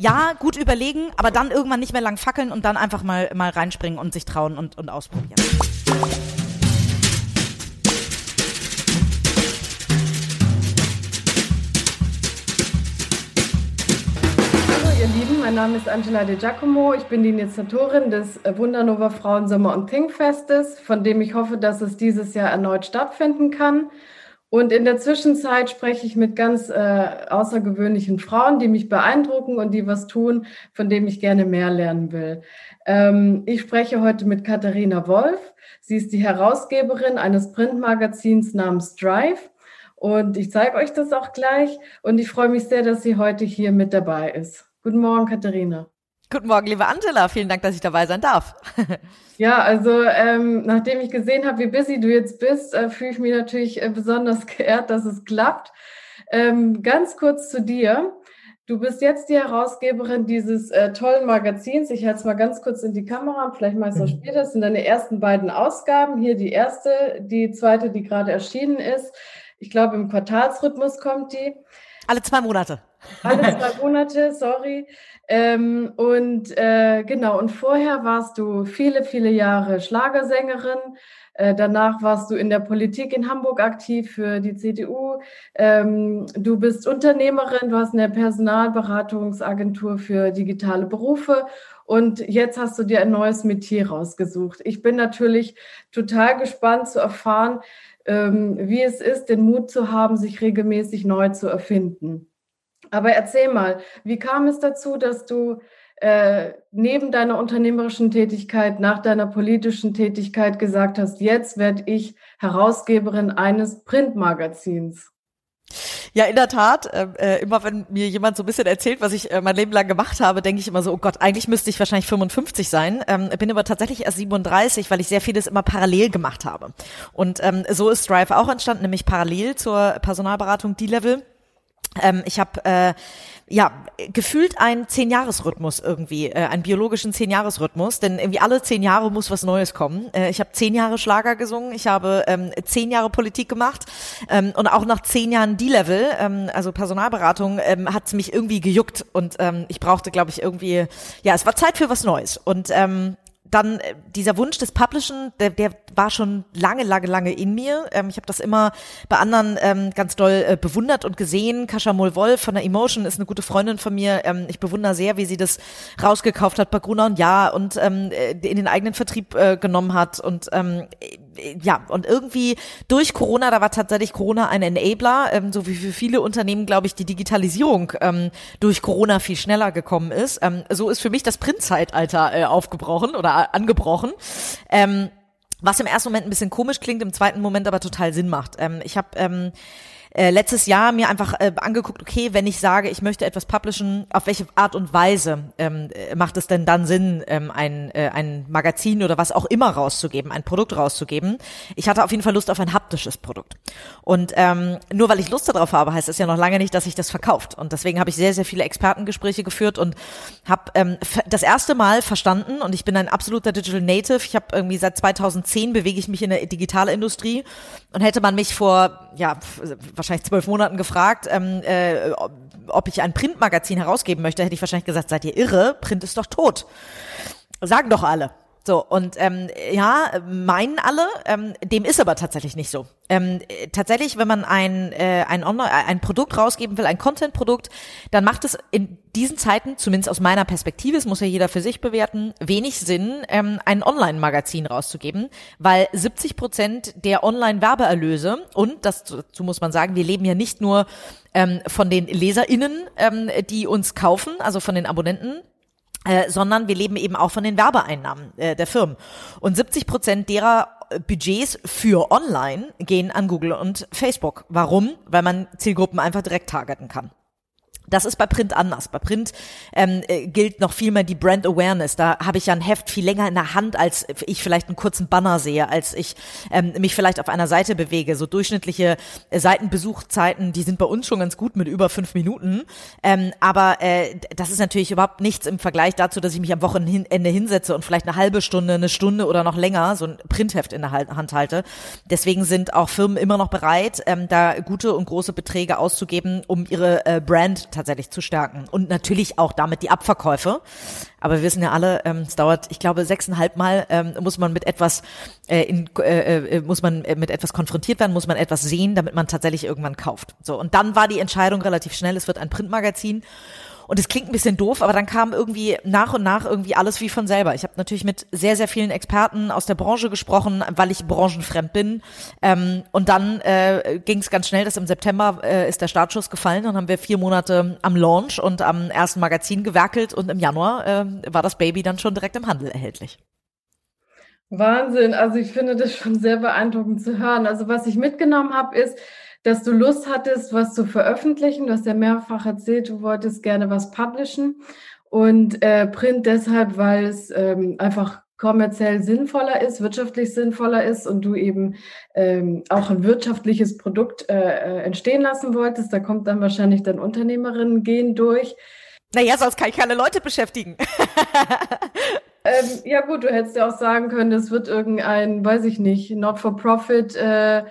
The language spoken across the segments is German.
ja, gut überlegen, aber dann irgendwann nicht mehr lang fackeln und dann einfach mal, mal reinspringen und sich trauen und, und ausprobieren. ihr Lieben, mein Name ist Angela De Giacomo. Ich bin die Initiatorin des Wundernova Frauen Sommer und Think Festes, von dem ich hoffe, dass es dieses Jahr erneut stattfinden kann. Und in der Zwischenzeit spreche ich mit ganz äh, außergewöhnlichen Frauen, die mich beeindrucken und die was tun, von dem ich gerne mehr lernen will. Ähm, ich spreche heute mit Katharina Wolf. Sie ist die Herausgeberin eines Printmagazins namens Drive. Und ich zeige euch das auch gleich. Und ich freue mich sehr, dass sie heute hier mit dabei ist. Guten Morgen, Katharina. Guten Morgen, liebe Angela. Vielen Dank, dass ich dabei sein darf. ja, also ähm, nachdem ich gesehen habe, wie busy du jetzt bist, äh, fühle ich mich natürlich äh, besonders geehrt, dass es klappt. Ähm, ganz kurz zu dir. Du bist jetzt die Herausgeberin dieses äh, tollen Magazins. Ich halte es mal ganz kurz in die Kamera, vielleicht mal so mhm. später. Das sind deine ersten beiden Ausgaben. Hier die erste, die zweite, die gerade erschienen ist. Ich glaube, im Quartalsrhythmus kommt die. Alle zwei Monate. Alle zwei Monate, sorry. Ähm, und äh, genau, und vorher warst du viele, viele Jahre Schlagersängerin. Äh, danach warst du in der Politik in Hamburg aktiv für die CDU. Ähm, du bist Unternehmerin, du hast eine Personalberatungsagentur für digitale Berufe und jetzt hast du dir ein neues Metier rausgesucht. Ich bin natürlich total gespannt zu erfahren, ähm, wie es ist, den Mut zu haben, sich regelmäßig neu zu erfinden. Aber erzähl mal, wie kam es dazu, dass du äh, neben deiner unternehmerischen Tätigkeit, nach deiner politischen Tätigkeit gesagt hast, jetzt werde ich Herausgeberin eines Printmagazins? Ja, in der Tat. Äh, äh, immer wenn mir jemand so ein bisschen erzählt, was ich äh, mein Leben lang gemacht habe, denke ich immer so, oh Gott, eigentlich müsste ich wahrscheinlich 55 sein. Ähm, bin aber tatsächlich erst 37, weil ich sehr vieles immer parallel gemacht habe. Und ähm, so ist Strive auch entstanden, nämlich parallel zur Personalberatung D-Level ähm, ich habe äh, ja gefühlt einen Zehn-Jahres-Rhythmus irgendwie, äh, einen biologischen Zehn-Jahres-Rhythmus, denn irgendwie alle zehn Jahre muss was Neues kommen. Äh, ich habe zehn Jahre Schlager gesungen, ich habe ähm, zehn Jahre Politik gemacht ähm, und auch nach zehn Jahren D-Level, ähm, also Personalberatung, ähm, hat mich irgendwie gejuckt und ähm, ich brauchte, glaube ich, irgendwie, ja, es war Zeit für was Neues und ähm, dann äh, dieser Wunsch des Publishen, der, der war schon lange, lange, lange in mir. Ähm, ich habe das immer bei anderen ähm, ganz doll äh, bewundert und gesehen. Kascha Moll-Wolf von der Emotion ist eine gute Freundin von mir. Ähm, ich bewundere sehr, wie sie das rausgekauft hat bei Gruner und Ja und ähm, äh, in den eigenen Vertrieb äh, genommen hat. Und ähm, ja, und irgendwie durch Corona, da war tatsächlich Corona ein Enabler, ähm, so wie für viele Unternehmen, glaube ich, die Digitalisierung ähm, durch Corona viel schneller gekommen ist. Ähm, so ist für mich das Printzeitalter äh, aufgebrochen oder angebrochen. Ähm, was im ersten Moment ein bisschen komisch klingt, im zweiten Moment aber total Sinn macht. Ähm, ich habe ähm, äh, letztes Jahr mir einfach äh, angeguckt, okay, wenn ich sage, ich möchte etwas publishen, auf welche Art und Weise ähm, äh, macht es denn dann Sinn, ähm, ein, äh, ein Magazin oder was auch immer rauszugeben, ein Produkt rauszugeben? Ich hatte auf jeden Fall Lust auf ein haptisches Produkt. Und ähm, nur weil ich Lust darauf habe, heißt es ja noch lange nicht, dass sich das verkauft. Und deswegen habe ich sehr, sehr viele Expertengespräche geführt und habe ähm, das erste Mal verstanden, und ich bin ein absoluter Digital Native, ich habe irgendwie seit 2010 bewege ich mich in der Digitalindustrie und hätte man mich vor, ja, wahrscheinlich zwölf Monaten gefragt, ähm, äh, ob ich ein Printmagazin herausgeben möchte, hätte ich wahrscheinlich gesagt, seid ihr irre? Print ist doch tot. Sagen doch alle. So, und ähm, ja, meinen alle, ähm, dem ist aber tatsächlich nicht so. Ähm, tatsächlich, wenn man ein, äh, ein, Online ein Produkt rausgeben will, ein Content-Produkt, dann macht es in diesen Zeiten, zumindest aus meiner Perspektive, es muss ja jeder für sich bewerten, wenig Sinn, ähm, ein Online-Magazin rauszugeben, weil 70 Prozent der Online-Werbeerlöse, und das, dazu muss man sagen, wir leben ja nicht nur ähm, von den LeserInnen, ähm, die uns kaufen, also von den Abonnenten, äh, sondern wir leben eben auch von den Werbeeinnahmen äh, der Firmen. Und 70 Prozent derer äh, Budgets für Online gehen an Google und Facebook. Warum? Weil man Zielgruppen einfach direkt targeten kann. Das ist bei Print anders. Bei Print ähm, äh, gilt noch viel mehr die Brand Awareness. Da habe ich ja ein Heft viel länger in der Hand, als ich vielleicht einen kurzen Banner sehe, als ich ähm, mich vielleicht auf einer Seite bewege. So durchschnittliche äh, Seitenbesuchzeiten, die sind bei uns schon ganz gut mit über fünf Minuten. Ähm, aber äh, das ist natürlich überhaupt nichts im Vergleich dazu, dass ich mich am Wochenende hinsetze und vielleicht eine halbe Stunde, eine Stunde oder noch länger so ein Printheft in der Hand halte. Deswegen sind auch Firmen immer noch bereit, ähm, da gute und große Beträge auszugeben, um ihre äh, Brand tatsächlich zu stärken und natürlich auch damit die Abverkäufe. Aber wir wissen ja alle, ähm, es dauert, ich glaube, sechseinhalb Mal ähm, muss man mit etwas äh, in, äh, äh, muss man äh, mit etwas konfrontiert werden, muss man etwas sehen, damit man tatsächlich irgendwann kauft. So und dann war die Entscheidung relativ schnell. Es wird ein Printmagazin und es klingt ein bisschen doof, aber dann kam irgendwie nach und nach irgendwie alles wie von selber. Ich habe natürlich mit sehr, sehr vielen Experten aus der Branche gesprochen, weil ich branchenfremd bin. Ähm, und dann äh, ging es ganz schnell, dass im September äh, ist der Startschuss gefallen. Dann haben wir vier Monate am Launch und am ersten Magazin gewerkelt und im Januar äh, war das Baby dann schon direkt im Handel erhältlich. Wahnsinn. Also ich finde das schon sehr beeindruckend zu hören. Also was ich mitgenommen habe, ist, dass du Lust hattest, was zu veröffentlichen. Du hast ja mehrfach erzählt, du wolltest gerne was publishen. Und äh, Print deshalb, weil es ähm, einfach kommerziell sinnvoller ist, wirtschaftlich sinnvoller ist und du eben ähm, auch ein wirtschaftliches Produkt äh, äh entstehen lassen wolltest. Da kommt dann wahrscheinlich dein Unternehmerinnen gehen durch. Naja, sonst kann ich keine Leute beschäftigen. ähm, ja gut, du hättest ja auch sagen können, das wird irgendein, weiß ich nicht, Not-for-Profit äh,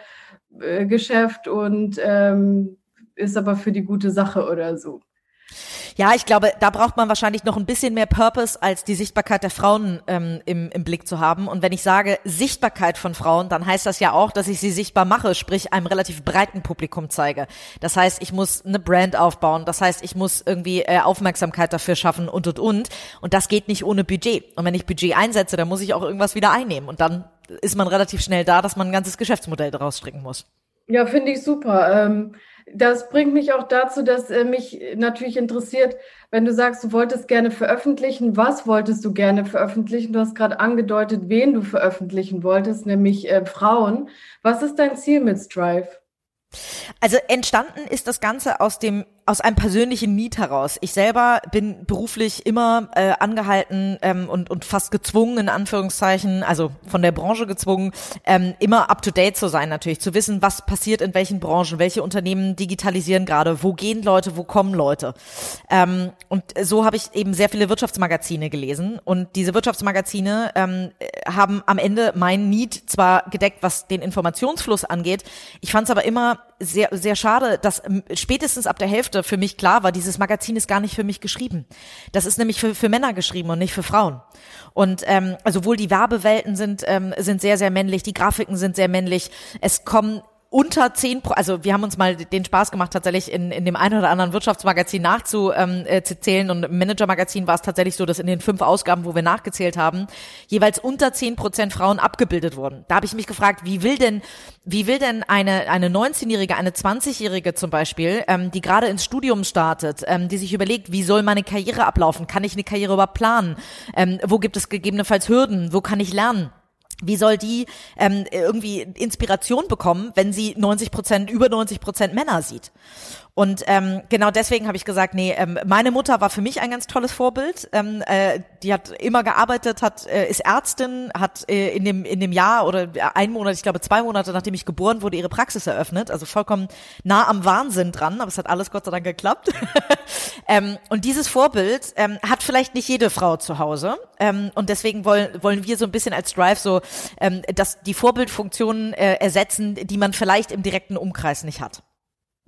Geschäft und ähm, ist aber für die gute Sache oder so. Ja, ich glaube, da braucht man wahrscheinlich noch ein bisschen mehr Purpose, als die Sichtbarkeit der Frauen ähm, im, im Blick zu haben. Und wenn ich sage Sichtbarkeit von Frauen, dann heißt das ja auch, dass ich sie sichtbar mache, sprich einem relativ breiten Publikum zeige. Das heißt, ich muss eine Brand aufbauen. Das heißt, ich muss irgendwie äh, Aufmerksamkeit dafür schaffen und und und. Und das geht nicht ohne Budget. Und wenn ich Budget einsetze, dann muss ich auch irgendwas wieder einnehmen. Und dann ist man relativ schnell da, dass man ein ganzes Geschäftsmodell daraus stricken muss. Ja, finde ich super. Ähm, das bringt mich auch dazu, dass äh, mich natürlich interessiert, wenn du sagst, du wolltest gerne veröffentlichen, was wolltest du gerne veröffentlichen? Du hast gerade angedeutet, wen du veröffentlichen wolltest, nämlich äh, Frauen. Was ist dein Ziel mit Strive? Also entstanden ist das Ganze aus dem aus einem persönlichen Need heraus. Ich selber bin beruflich immer äh, angehalten ähm, und, und fast gezwungen, in Anführungszeichen, also von der Branche gezwungen, ähm, immer up-to-date zu sein natürlich, zu wissen, was passiert in welchen Branchen, welche Unternehmen digitalisieren gerade, wo gehen Leute, wo kommen Leute. Ähm, und so habe ich eben sehr viele Wirtschaftsmagazine gelesen und diese Wirtschaftsmagazine ähm, haben am Ende mein Need zwar gedeckt, was den Informationsfluss angeht, ich fand es aber immer sehr, sehr schade, dass ähm, spätestens ab der Hälfte für mich klar war, dieses Magazin ist gar nicht für mich geschrieben. Das ist nämlich für, für Männer geschrieben und nicht für Frauen. Und ähm, also wohl die Werbewelten sind, ähm, sind sehr, sehr männlich, die Grafiken sind sehr männlich. Es kommen unter zehn, also wir haben uns mal den Spaß gemacht, tatsächlich in, in dem einen oder anderen Wirtschaftsmagazin nachzuzählen ähm, äh, und im Managermagazin war es tatsächlich so, dass in den fünf Ausgaben, wo wir nachgezählt haben, jeweils unter zehn Prozent Frauen abgebildet wurden. Da habe ich mich gefragt, wie will denn, wie will denn eine eine 19-jährige, eine 20-jährige zum Beispiel, ähm, die gerade ins Studium startet, ähm, die sich überlegt, wie soll meine Karriere ablaufen? Kann ich eine Karriere überhaupt planen? Ähm, wo gibt es gegebenenfalls Hürden? Wo kann ich lernen? Wie soll die ähm, irgendwie Inspiration bekommen, wenn sie 90 Prozent, über 90 Prozent Männer sieht? Und ähm, genau deswegen habe ich gesagt, nee, ähm, meine Mutter war für mich ein ganz tolles Vorbild. Ähm, äh, die hat immer gearbeitet, hat äh, ist Ärztin, hat äh, in dem in dem Jahr oder ein Monat, ich glaube zwei Monate nachdem ich geboren wurde, ihre Praxis eröffnet. Also vollkommen nah am Wahnsinn dran, aber es hat alles Gott sei Dank geklappt. ähm, und dieses Vorbild ähm, hat vielleicht nicht jede Frau zu Hause. Ähm, und deswegen wollen wollen wir so ein bisschen als Drive so, ähm, dass die Vorbildfunktionen äh, ersetzen, die man vielleicht im direkten Umkreis nicht hat.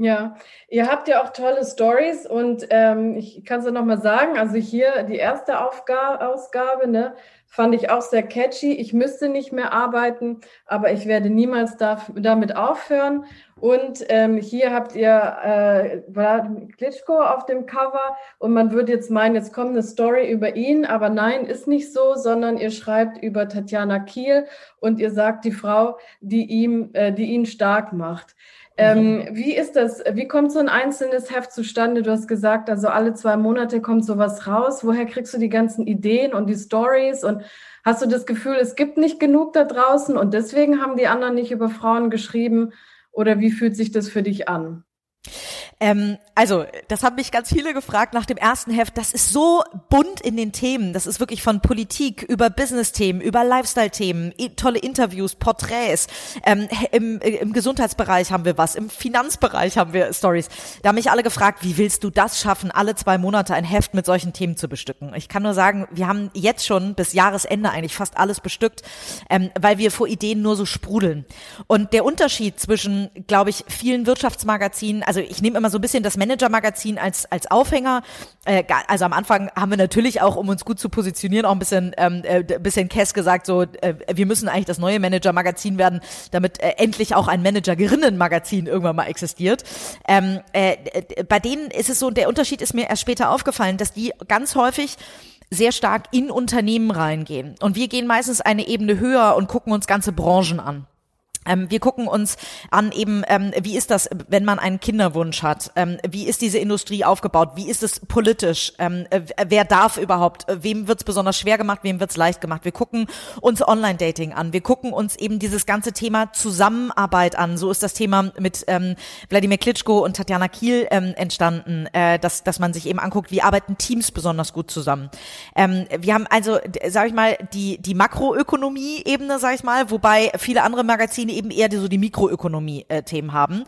Ja, ihr habt ja auch tolle Stories und ähm, ich kann es ja nochmal sagen, also hier die erste Aufgabe, Ausgabe, ne, fand ich auch sehr catchy. Ich müsste nicht mehr arbeiten, aber ich werde niemals da, damit aufhören. Und ähm, hier habt ihr äh, Klitschko auf dem Cover und man würde jetzt meinen, jetzt kommt eine Story über ihn, aber nein, ist nicht so, sondern ihr schreibt über Tatjana Kiel und ihr sagt die Frau, die ihm, äh, die ihn stark macht. Ähm, wie ist das? Wie kommt so ein einzelnes Heft zustande? Du hast gesagt, also alle zwei Monate kommt sowas raus. Woher kriegst du die ganzen Ideen und die Stories? Und hast du das Gefühl, es gibt nicht genug da draußen und deswegen haben die anderen nicht über Frauen geschrieben? Oder wie fühlt sich das für dich an? Ähm, also, das haben mich ganz viele gefragt nach dem ersten Heft. Das ist so bunt in den Themen. Das ist wirklich von Politik über Business-Themen, über Lifestyle-Themen, tolle Interviews, Porträts. Ähm, im, Im Gesundheitsbereich haben wir was, im Finanzbereich haben wir Stories. Da haben mich alle gefragt, wie willst du das schaffen, alle zwei Monate ein Heft mit solchen Themen zu bestücken? Ich kann nur sagen, wir haben jetzt schon bis Jahresende eigentlich fast alles bestückt, ähm, weil wir vor Ideen nur so sprudeln. Und der Unterschied zwischen, glaube ich, vielen Wirtschaftsmagazinen, also ich nehme immer so ein bisschen das Manager-Magazin als, als Aufhänger. Äh, also am Anfang haben wir natürlich auch, um uns gut zu positionieren, auch ein bisschen, ähm, äh, bisschen Kess gesagt, so, äh, wir müssen eigentlich das neue Manager-Magazin werden, damit äh, endlich auch ein Managerinnen-Magazin irgendwann mal existiert. Ähm, äh, bei denen ist es so, der Unterschied ist mir erst später aufgefallen, dass die ganz häufig sehr stark in Unternehmen reingehen. Und wir gehen meistens eine Ebene höher und gucken uns ganze Branchen an. Ähm, wir gucken uns an eben, ähm, wie ist das, wenn man einen Kinderwunsch hat? Ähm, wie ist diese Industrie aufgebaut? Wie ist es politisch? Äh, wer darf überhaupt? Äh, wem wird es besonders schwer gemacht? Wem wird es leicht gemacht? Wir gucken uns Online-Dating an. Wir gucken uns eben dieses ganze Thema Zusammenarbeit an. So ist das Thema mit ähm, Wladimir Klitschko und Tatjana Kiel ähm, entstanden, äh, dass, dass man sich eben anguckt, wie arbeiten Teams besonders gut zusammen. Ähm, wir haben also, sage ich mal, die, die Makroökonomie-Ebene, sage ich mal, wobei viele andere Magazine eben eher so die Mikroökonomie-Themen haben.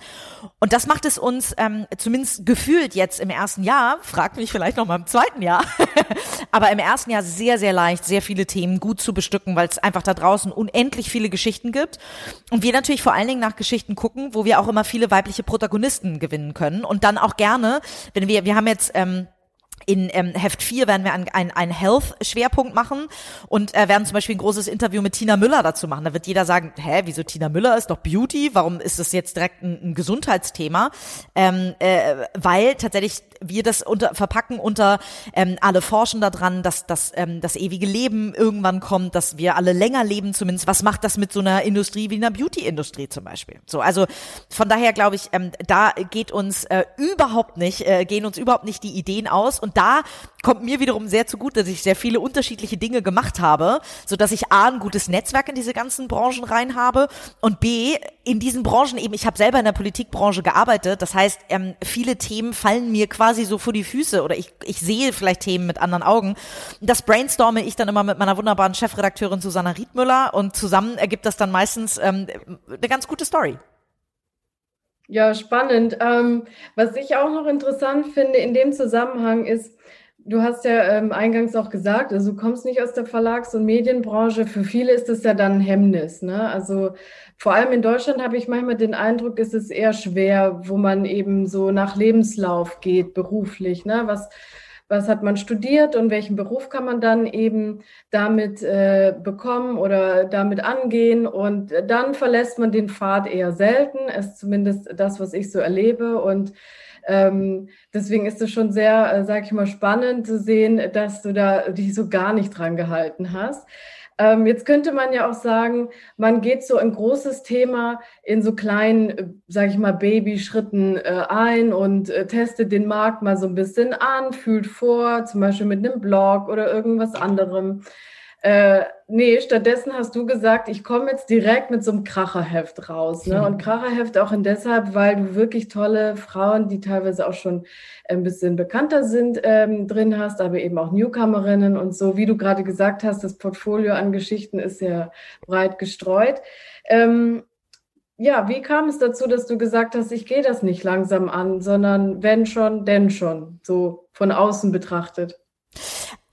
Und das macht es uns ähm, zumindest gefühlt jetzt im ersten Jahr, fragt mich vielleicht noch mal im zweiten Jahr, aber im ersten Jahr sehr, sehr leicht, sehr viele Themen gut zu bestücken, weil es einfach da draußen unendlich viele Geschichten gibt. Und wir natürlich vor allen Dingen nach Geschichten gucken, wo wir auch immer viele weibliche Protagonisten gewinnen können. Und dann auch gerne, wenn wir, wir haben jetzt ähm, in ähm, Heft 4 werden wir einen ein Health-Schwerpunkt machen und äh, werden zum Beispiel ein großes Interview mit Tina Müller dazu machen. Da wird jeder sagen, hä, wieso Tina Müller ist doch Beauty? Warum ist das jetzt direkt ein, ein Gesundheitsthema? Ähm, äh, weil tatsächlich wir das unter, verpacken unter ähm, alle forschen daran, dass, dass ähm, das ewige Leben irgendwann kommt, dass wir alle länger leben zumindest. Was macht das mit so einer Industrie wie einer Beauty-Industrie zum Beispiel? So, also von daher glaube ich, ähm, da geht uns äh, überhaupt nicht, äh, gehen uns überhaupt nicht die Ideen aus und da kommt mir wiederum sehr zugute, dass ich sehr viele unterschiedliche Dinge gemacht habe, so dass ich A, ein gutes Netzwerk in diese ganzen Branchen rein habe und B, in diesen Branchen eben, ich habe selber in der Politikbranche gearbeitet, das heißt, ähm, viele Themen fallen mir quasi so vor die Füße oder ich, ich sehe vielleicht Themen mit anderen Augen. Das brainstorme ich dann immer mit meiner wunderbaren Chefredakteurin Susanna Riedmüller und zusammen ergibt das dann meistens ähm, eine ganz gute Story. Ja, spannend. Ähm, was ich auch noch interessant finde in dem Zusammenhang ist, du hast ja ähm, eingangs auch gesagt, also du kommst nicht aus der Verlags- und Medienbranche. Für viele ist es ja dann ein Hemmnis. Ne? Also vor allem in Deutschland habe ich manchmal den Eindruck, ist es eher schwer, wo man eben so nach Lebenslauf geht, beruflich. Ne? Was was hat man studiert und welchen Beruf kann man dann eben damit äh, bekommen oder damit angehen. Und dann verlässt man den Pfad eher selten, ist zumindest das, was ich so erlebe. Und ähm, deswegen ist es schon sehr, äh, sage ich mal, spannend zu sehen, dass du da dich so gar nicht dran gehalten hast. Ähm, jetzt könnte man ja auch sagen, man geht so ein großes Thema in so kleinen, äh, sage ich mal, Babyschritten äh, ein und äh, testet den Markt mal so ein bisschen an, fühlt vor, zum Beispiel mit einem Blog oder irgendwas anderem. Äh, nee, stattdessen hast du gesagt, ich komme jetzt direkt mit so einem Kracherheft raus. Ne? Und Kracherheft auch in deshalb, weil du wirklich tolle Frauen, die teilweise auch schon ein bisschen bekannter sind, ähm, drin hast, aber eben auch Newcomerinnen und so. Wie du gerade gesagt hast, das Portfolio an Geschichten ist sehr breit gestreut. Ähm, ja, wie kam es dazu, dass du gesagt hast, ich gehe das nicht langsam an, sondern wenn schon, denn schon, so von außen betrachtet?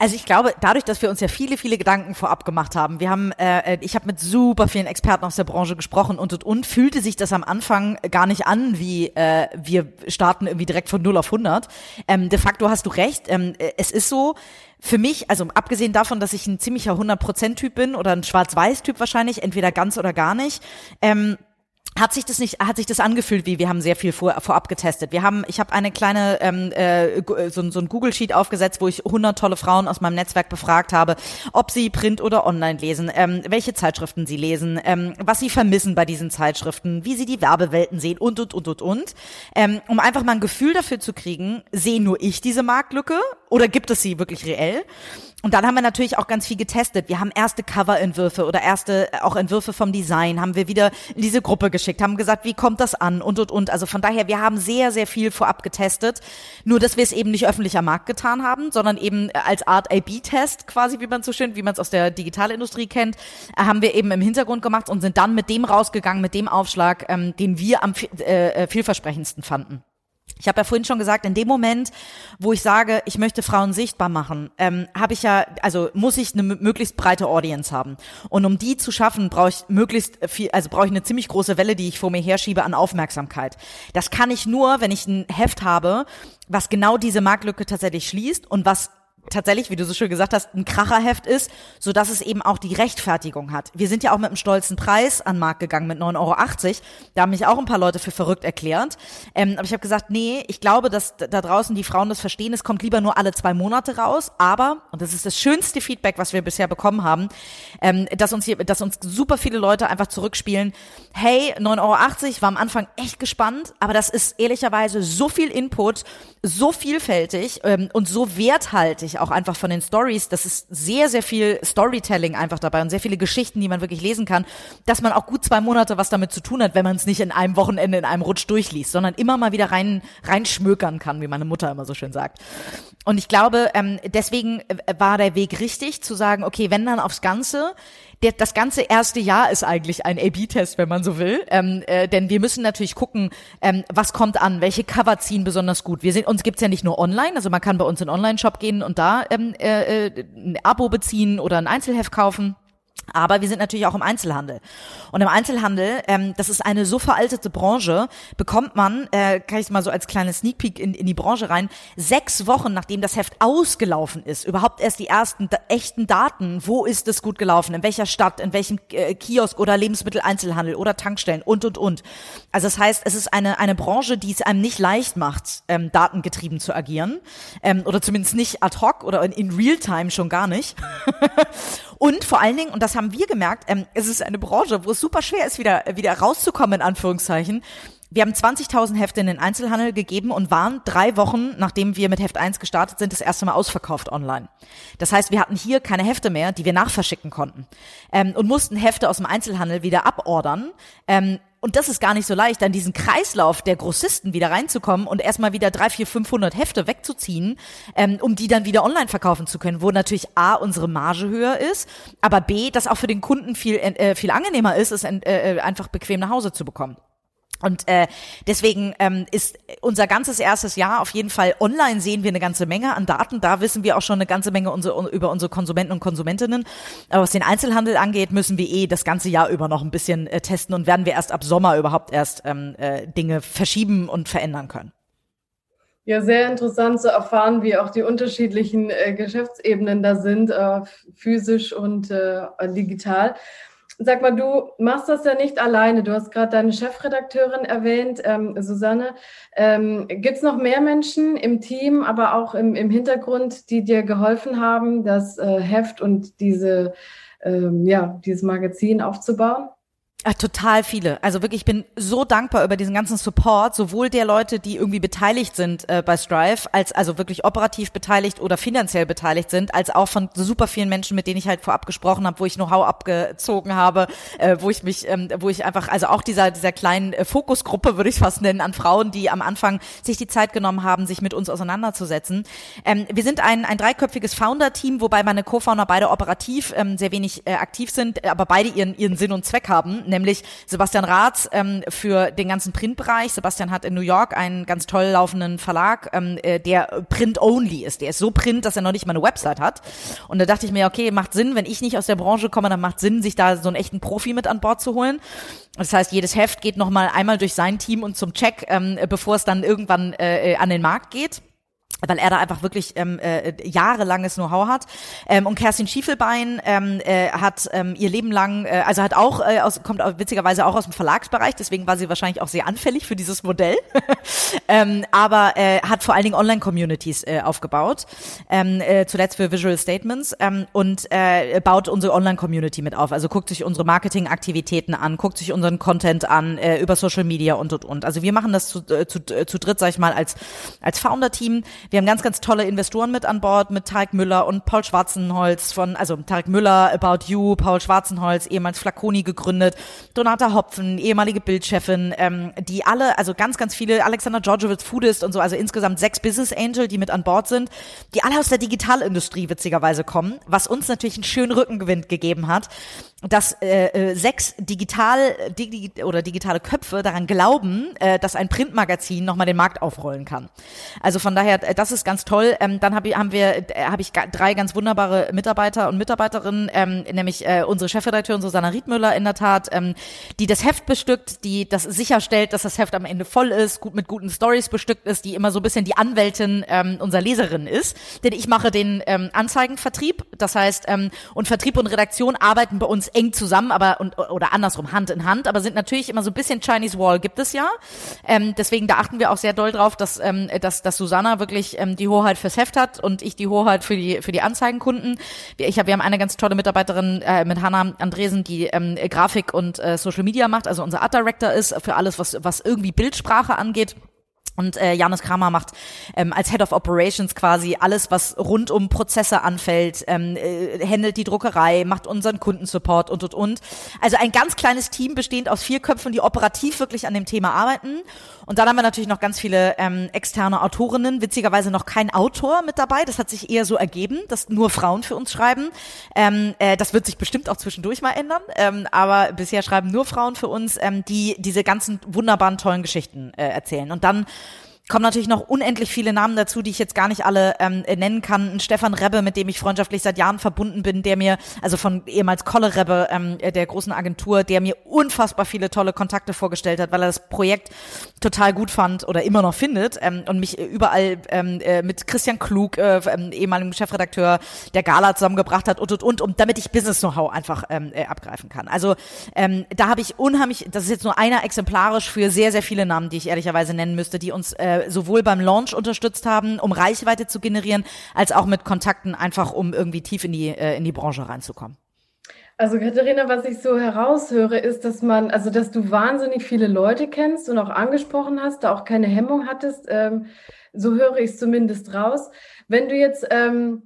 Also ich glaube, dadurch, dass wir uns ja viele, viele Gedanken vorab gemacht haben, wir haben, äh, ich habe mit super vielen Experten aus der Branche gesprochen und und und fühlte sich das am Anfang gar nicht an, wie äh, wir starten irgendwie direkt von 0 auf 100. Ähm, de facto hast du recht. Ähm, es ist so, für mich, also abgesehen davon, dass ich ein ziemlicher 100%-Typ bin oder ein Schwarz-Weiß-Typ wahrscheinlich, entweder ganz oder gar nicht, ähm, hat sich das nicht, hat sich das angefühlt, wie wir haben sehr viel vor, vorab getestet. Wir haben, ich habe eine kleine ähm, äh, so, so ein Google Sheet aufgesetzt, wo ich 100 tolle Frauen aus meinem Netzwerk befragt habe, ob sie Print oder Online lesen, ähm, welche Zeitschriften sie lesen, ähm, was sie vermissen bei diesen Zeitschriften, wie sie die Werbewelten sehen und und und und und, ähm, um einfach mal ein Gefühl dafür zu kriegen, sehe nur ich diese Marktlücke oder gibt es sie wirklich reell? Und dann haben wir natürlich auch ganz viel getestet. Wir haben erste Coverentwürfe oder erste äh, auch Entwürfe vom Design haben wir wieder in diese Gruppe geschickt, haben gesagt, wie kommt das an und und und. Also von daher, wir haben sehr sehr viel vorab getestet. Nur dass wir es eben nicht öffentlich am Markt getan haben, sondern eben als Art A/B-Test quasi, wie man so schön, wie man es aus der Digitalindustrie kennt, äh, haben wir eben im Hintergrund gemacht und sind dann mit dem rausgegangen, mit dem Aufschlag, ähm, den wir am äh, vielversprechendsten fanden. Ich habe ja vorhin schon gesagt, in dem Moment, wo ich sage, ich möchte Frauen sichtbar machen, ähm, habe ich ja, also muss ich eine möglichst breite Audience haben. Und um die zu schaffen, brauche ich möglichst viel, also brauche ich eine ziemlich große Welle, die ich vor mir herschiebe an Aufmerksamkeit. Das kann ich nur, wenn ich ein Heft habe, was genau diese Marktlücke tatsächlich schließt und was tatsächlich, wie du so schön gesagt hast, ein Kracherheft ist, so dass es eben auch die Rechtfertigung hat. Wir sind ja auch mit einem stolzen Preis an den Markt gegangen mit 9,80 Euro. Da haben mich auch ein paar Leute für verrückt erklärt. Ähm, aber ich habe gesagt, nee, ich glaube, dass da draußen die Frauen das verstehen. Es kommt lieber nur alle zwei Monate raus. Aber, und das ist das schönste Feedback, was wir bisher bekommen haben, ähm, dass uns hier, dass uns super viele Leute einfach zurückspielen. Hey, 9,80 Euro war am Anfang echt gespannt, aber das ist ehrlicherweise so viel Input, so vielfältig ähm, und so werthaltig auch einfach von den Stories. Das ist sehr, sehr viel Storytelling einfach dabei und sehr viele Geschichten, die man wirklich lesen kann, dass man auch gut zwei Monate was damit zu tun hat, wenn man es nicht in einem Wochenende in einem Rutsch durchliest, sondern immer mal wieder rein reinschmökern kann, wie meine Mutter immer so schön sagt. Und ich glaube, ähm, deswegen äh, war der Weg richtig, zu sagen, okay, wenn dann aufs Ganze, der, das ganze erste Jahr ist eigentlich ein A-B-Test, wenn man so will. Ähm, äh, denn wir müssen natürlich gucken, ähm, was kommt an, welche Cover ziehen besonders gut. Wir sind, uns gibt's ja nicht nur online, also man kann bei uns in Online-Shop gehen und da ähm, äh, äh ein Abo beziehen oder ein Einzelheft kaufen. Aber wir sind natürlich auch im Einzelhandel. Und im Einzelhandel, ähm, das ist eine so veraltete Branche, bekommt man, äh, kann ich mal so als kleines Sneak Peek in, in die Branche rein, sechs Wochen nachdem das Heft ausgelaufen ist, überhaupt erst die ersten da echten Daten, wo ist es gut gelaufen, in welcher Stadt, in welchem äh, Kiosk oder Lebensmitteleinzelhandel oder Tankstellen und, und, und. Also das heißt, es ist eine, eine Branche, die es einem nicht leicht macht, ähm, datengetrieben zu agieren. Ähm, oder zumindest nicht ad hoc oder in, in Realtime schon gar nicht. und vor allen Dingen, und das haben wir gemerkt, ähm, es ist eine Branche, wo es super schwer ist, wieder, wieder rauszukommen, in Anführungszeichen. Wir haben 20.000 Hefte in den Einzelhandel gegeben und waren drei Wochen, nachdem wir mit Heft 1 gestartet sind, das erste Mal ausverkauft online. Das heißt, wir hatten hier keine Hefte mehr, die wir nachverschicken konnten ähm, und mussten Hefte aus dem Einzelhandel wieder abordern. Ähm, und das ist gar nicht so leicht, dann diesen Kreislauf der Grossisten wieder reinzukommen und erstmal wieder drei, vier, 500 Hefte wegzuziehen, ähm, um die dann wieder online verkaufen zu können, wo natürlich A, unsere Marge höher ist, aber B, das auch für den Kunden viel, äh, viel angenehmer ist, es äh, äh, einfach bequem nach Hause zu bekommen. Und äh, deswegen ähm, ist unser ganzes erstes Jahr auf jeden Fall online sehen wir eine ganze Menge an Daten. Da wissen wir auch schon eine ganze Menge unsere, über unsere Konsumenten und Konsumentinnen. Aber was den Einzelhandel angeht, müssen wir eh das ganze Jahr über noch ein bisschen äh, testen und werden wir erst ab Sommer überhaupt erst ähm, äh, Dinge verschieben und verändern können. Ja, sehr interessant zu erfahren, wie auch die unterschiedlichen äh, Geschäftsebenen da sind, äh, physisch und äh, digital. Sag mal, du machst das ja nicht alleine. Du hast gerade deine Chefredakteurin erwähnt, ähm, Susanne. Ähm, Gibt es noch mehr Menschen im Team, aber auch im, im Hintergrund, die dir geholfen haben, das äh, Heft und diese, ähm, ja, dieses Magazin aufzubauen? Ach, total viele. Also wirklich, ich bin so dankbar über diesen ganzen Support, sowohl der Leute, die irgendwie beteiligt sind äh, bei Strive, als also wirklich operativ beteiligt oder finanziell beteiligt sind, als auch von super vielen Menschen, mit denen ich halt vorab gesprochen habe, wo ich Know-how abgezogen habe, äh, wo ich mich, ähm, wo ich einfach, also auch dieser dieser kleinen äh, Fokusgruppe würde ich fast nennen an Frauen, die am Anfang sich die Zeit genommen haben, sich mit uns auseinanderzusetzen. Ähm, wir sind ein ein dreiköpfiges Founder-Team, wobei meine Co-Founder beide operativ ähm, sehr wenig äh, aktiv sind, aber beide ihren ihren Sinn und Zweck haben nämlich Sebastian Raths ähm, für den ganzen Printbereich. Sebastian hat in New York einen ganz toll laufenden Verlag, ähm, äh, der Print-only ist. Der ist so Print, dass er noch nicht mal eine Website hat. Und da dachte ich mir, okay, macht Sinn, wenn ich nicht aus der Branche komme, dann macht Sinn, sich da so einen echten Profi mit an Bord zu holen. Das heißt, jedes Heft geht nochmal einmal durch sein Team und zum Check, ähm, bevor es dann irgendwann äh, an den Markt geht weil er da einfach wirklich ähm, äh, jahrelanges Know-how hat. Ähm, und Kerstin Schiefelbein ähm, äh, hat ähm, ihr Leben lang, äh, also hat auch äh, aus, kommt auch, witzigerweise auch aus dem Verlagsbereich, deswegen war sie wahrscheinlich auch sehr anfällig für dieses Modell. ähm, aber äh, hat vor allen Dingen Online-Communities äh, aufgebaut, ähm, äh, zuletzt für Visual Statements ähm, und äh, baut unsere Online-Community mit auf. Also guckt sich unsere Marketing-Aktivitäten an, guckt sich unseren Content an äh, über Social Media und und und. Also wir machen das zu, äh, zu, äh, zu dritt, sag ich mal, als als Founder-Team Wir haben ganz, ganz tolle Investoren mit an Bord, mit Tarek Müller und Paul Schwarzenholz von, also Tarek Müller, About You, Paul Schwarzenholz, ehemals Flaconi gegründet, Donata Hopfen, ehemalige Bildchefin, ähm, die alle, also ganz, ganz viele, Alexander Georgiewicz, Foodist und so, also insgesamt sechs Business Angel, die mit an Bord sind, die alle aus der Digitalindustrie witzigerweise kommen, was uns natürlich einen schönen Rückengewind gegeben hat, dass äh, äh, sechs digital digi oder digitale Köpfe daran glauben, äh, dass ein Printmagazin nochmal den Markt aufrollen kann. Also von daher, äh, das ist ganz toll. Ähm, dann hab haben wir, äh, habe ich drei ganz wunderbare Mitarbeiter und Mitarbeiterinnen, ähm, nämlich äh, unsere Chefredakteurin Susanna Riedmüller in der Tat, ähm, die das Heft bestückt, die das sicherstellt, dass das Heft am Ende voll ist, gut mit guten Stories bestückt ist, die immer so ein bisschen die Anwältin ähm, unserer Leserin ist. Denn ich mache den ähm, Anzeigenvertrieb, das heißt, ähm, und Vertrieb und Redaktion arbeiten bei uns eng zusammen, aber und, oder andersrum Hand in Hand, aber sind natürlich immer so ein bisschen Chinese Wall gibt es ja. Ähm, deswegen da achten wir auch sehr doll drauf, dass ähm, dass, dass Susanna wirklich ähm, die Hoheit fürs Heft hat und ich die Hoheit für die für die Anzeigenkunden. Wir, ich hab, wir haben eine ganz tolle Mitarbeiterin äh, mit Hanna Andresen, die ähm, Grafik und äh, Social Media macht, also unser Art Director ist für alles, was was irgendwie Bildsprache angeht. Und äh, Janis Kramer macht ähm, als Head of Operations quasi alles, was rund um Prozesse anfällt, ähm, äh, handelt die Druckerei, macht unseren Kundensupport und und und. Also ein ganz kleines Team bestehend aus vier Köpfen, die operativ wirklich an dem Thema arbeiten. Und dann haben wir natürlich noch ganz viele ähm, externe Autorinnen, witzigerweise noch kein Autor mit dabei. Das hat sich eher so ergeben, dass nur Frauen für uns schreiben. Ähm, äh, das wird sich bestimmt auch zwischendurch mal ändern. Ähm, aber bisher schreiben nur Frauen für uns, ähm, die diese ganzen wunderbaren, tollen Geschichten äh, erzählen. Und dann kommen natürlich noch unendlich viele Namen dazu, die ich jetzt gar nicht alle ähm, nennen kann. Ein Stefan Rebbe, mit dem ich freundschaftlich seit Jahren verbunden bin, der mir, also von ehemals Kolle Rebbe, ähm, der großen Agentur, der mir unfassbar viele tolle Kontakte vorgestellt hat, weil er das Projekt total gut fand oder immer noch findet ähm, und mich überall ähm, äh, mit Christian Klug, äh, ähm, ehemaligem Chefredakteur der Gala zusammengebracht hat und und und, um damit ich Business Know-how einfach ähm, äh, abgreifen kann. Also ähm, da habe ich unheimlich, das ist jetzt nur einer exemplarisch für sehr sehr viele Namen, die ich ehrlicherweise nennen müsste, die uns äh, sowohl beim Launch unterstützt haben, um Reichweite zu generieren, als auch mit Kontakten einfach, um irgendwie tief in die, äh, in die Branche reinzukommen. Also Katharina, was ich so heraushöre, ist, dass man, also dass du wahnsinnig viele Leute kennst und auch angesprochen hast, da auch keine Hemmung hattest. Ähm, so höre ich es zumindest raus. Wenn du jetzt ähm,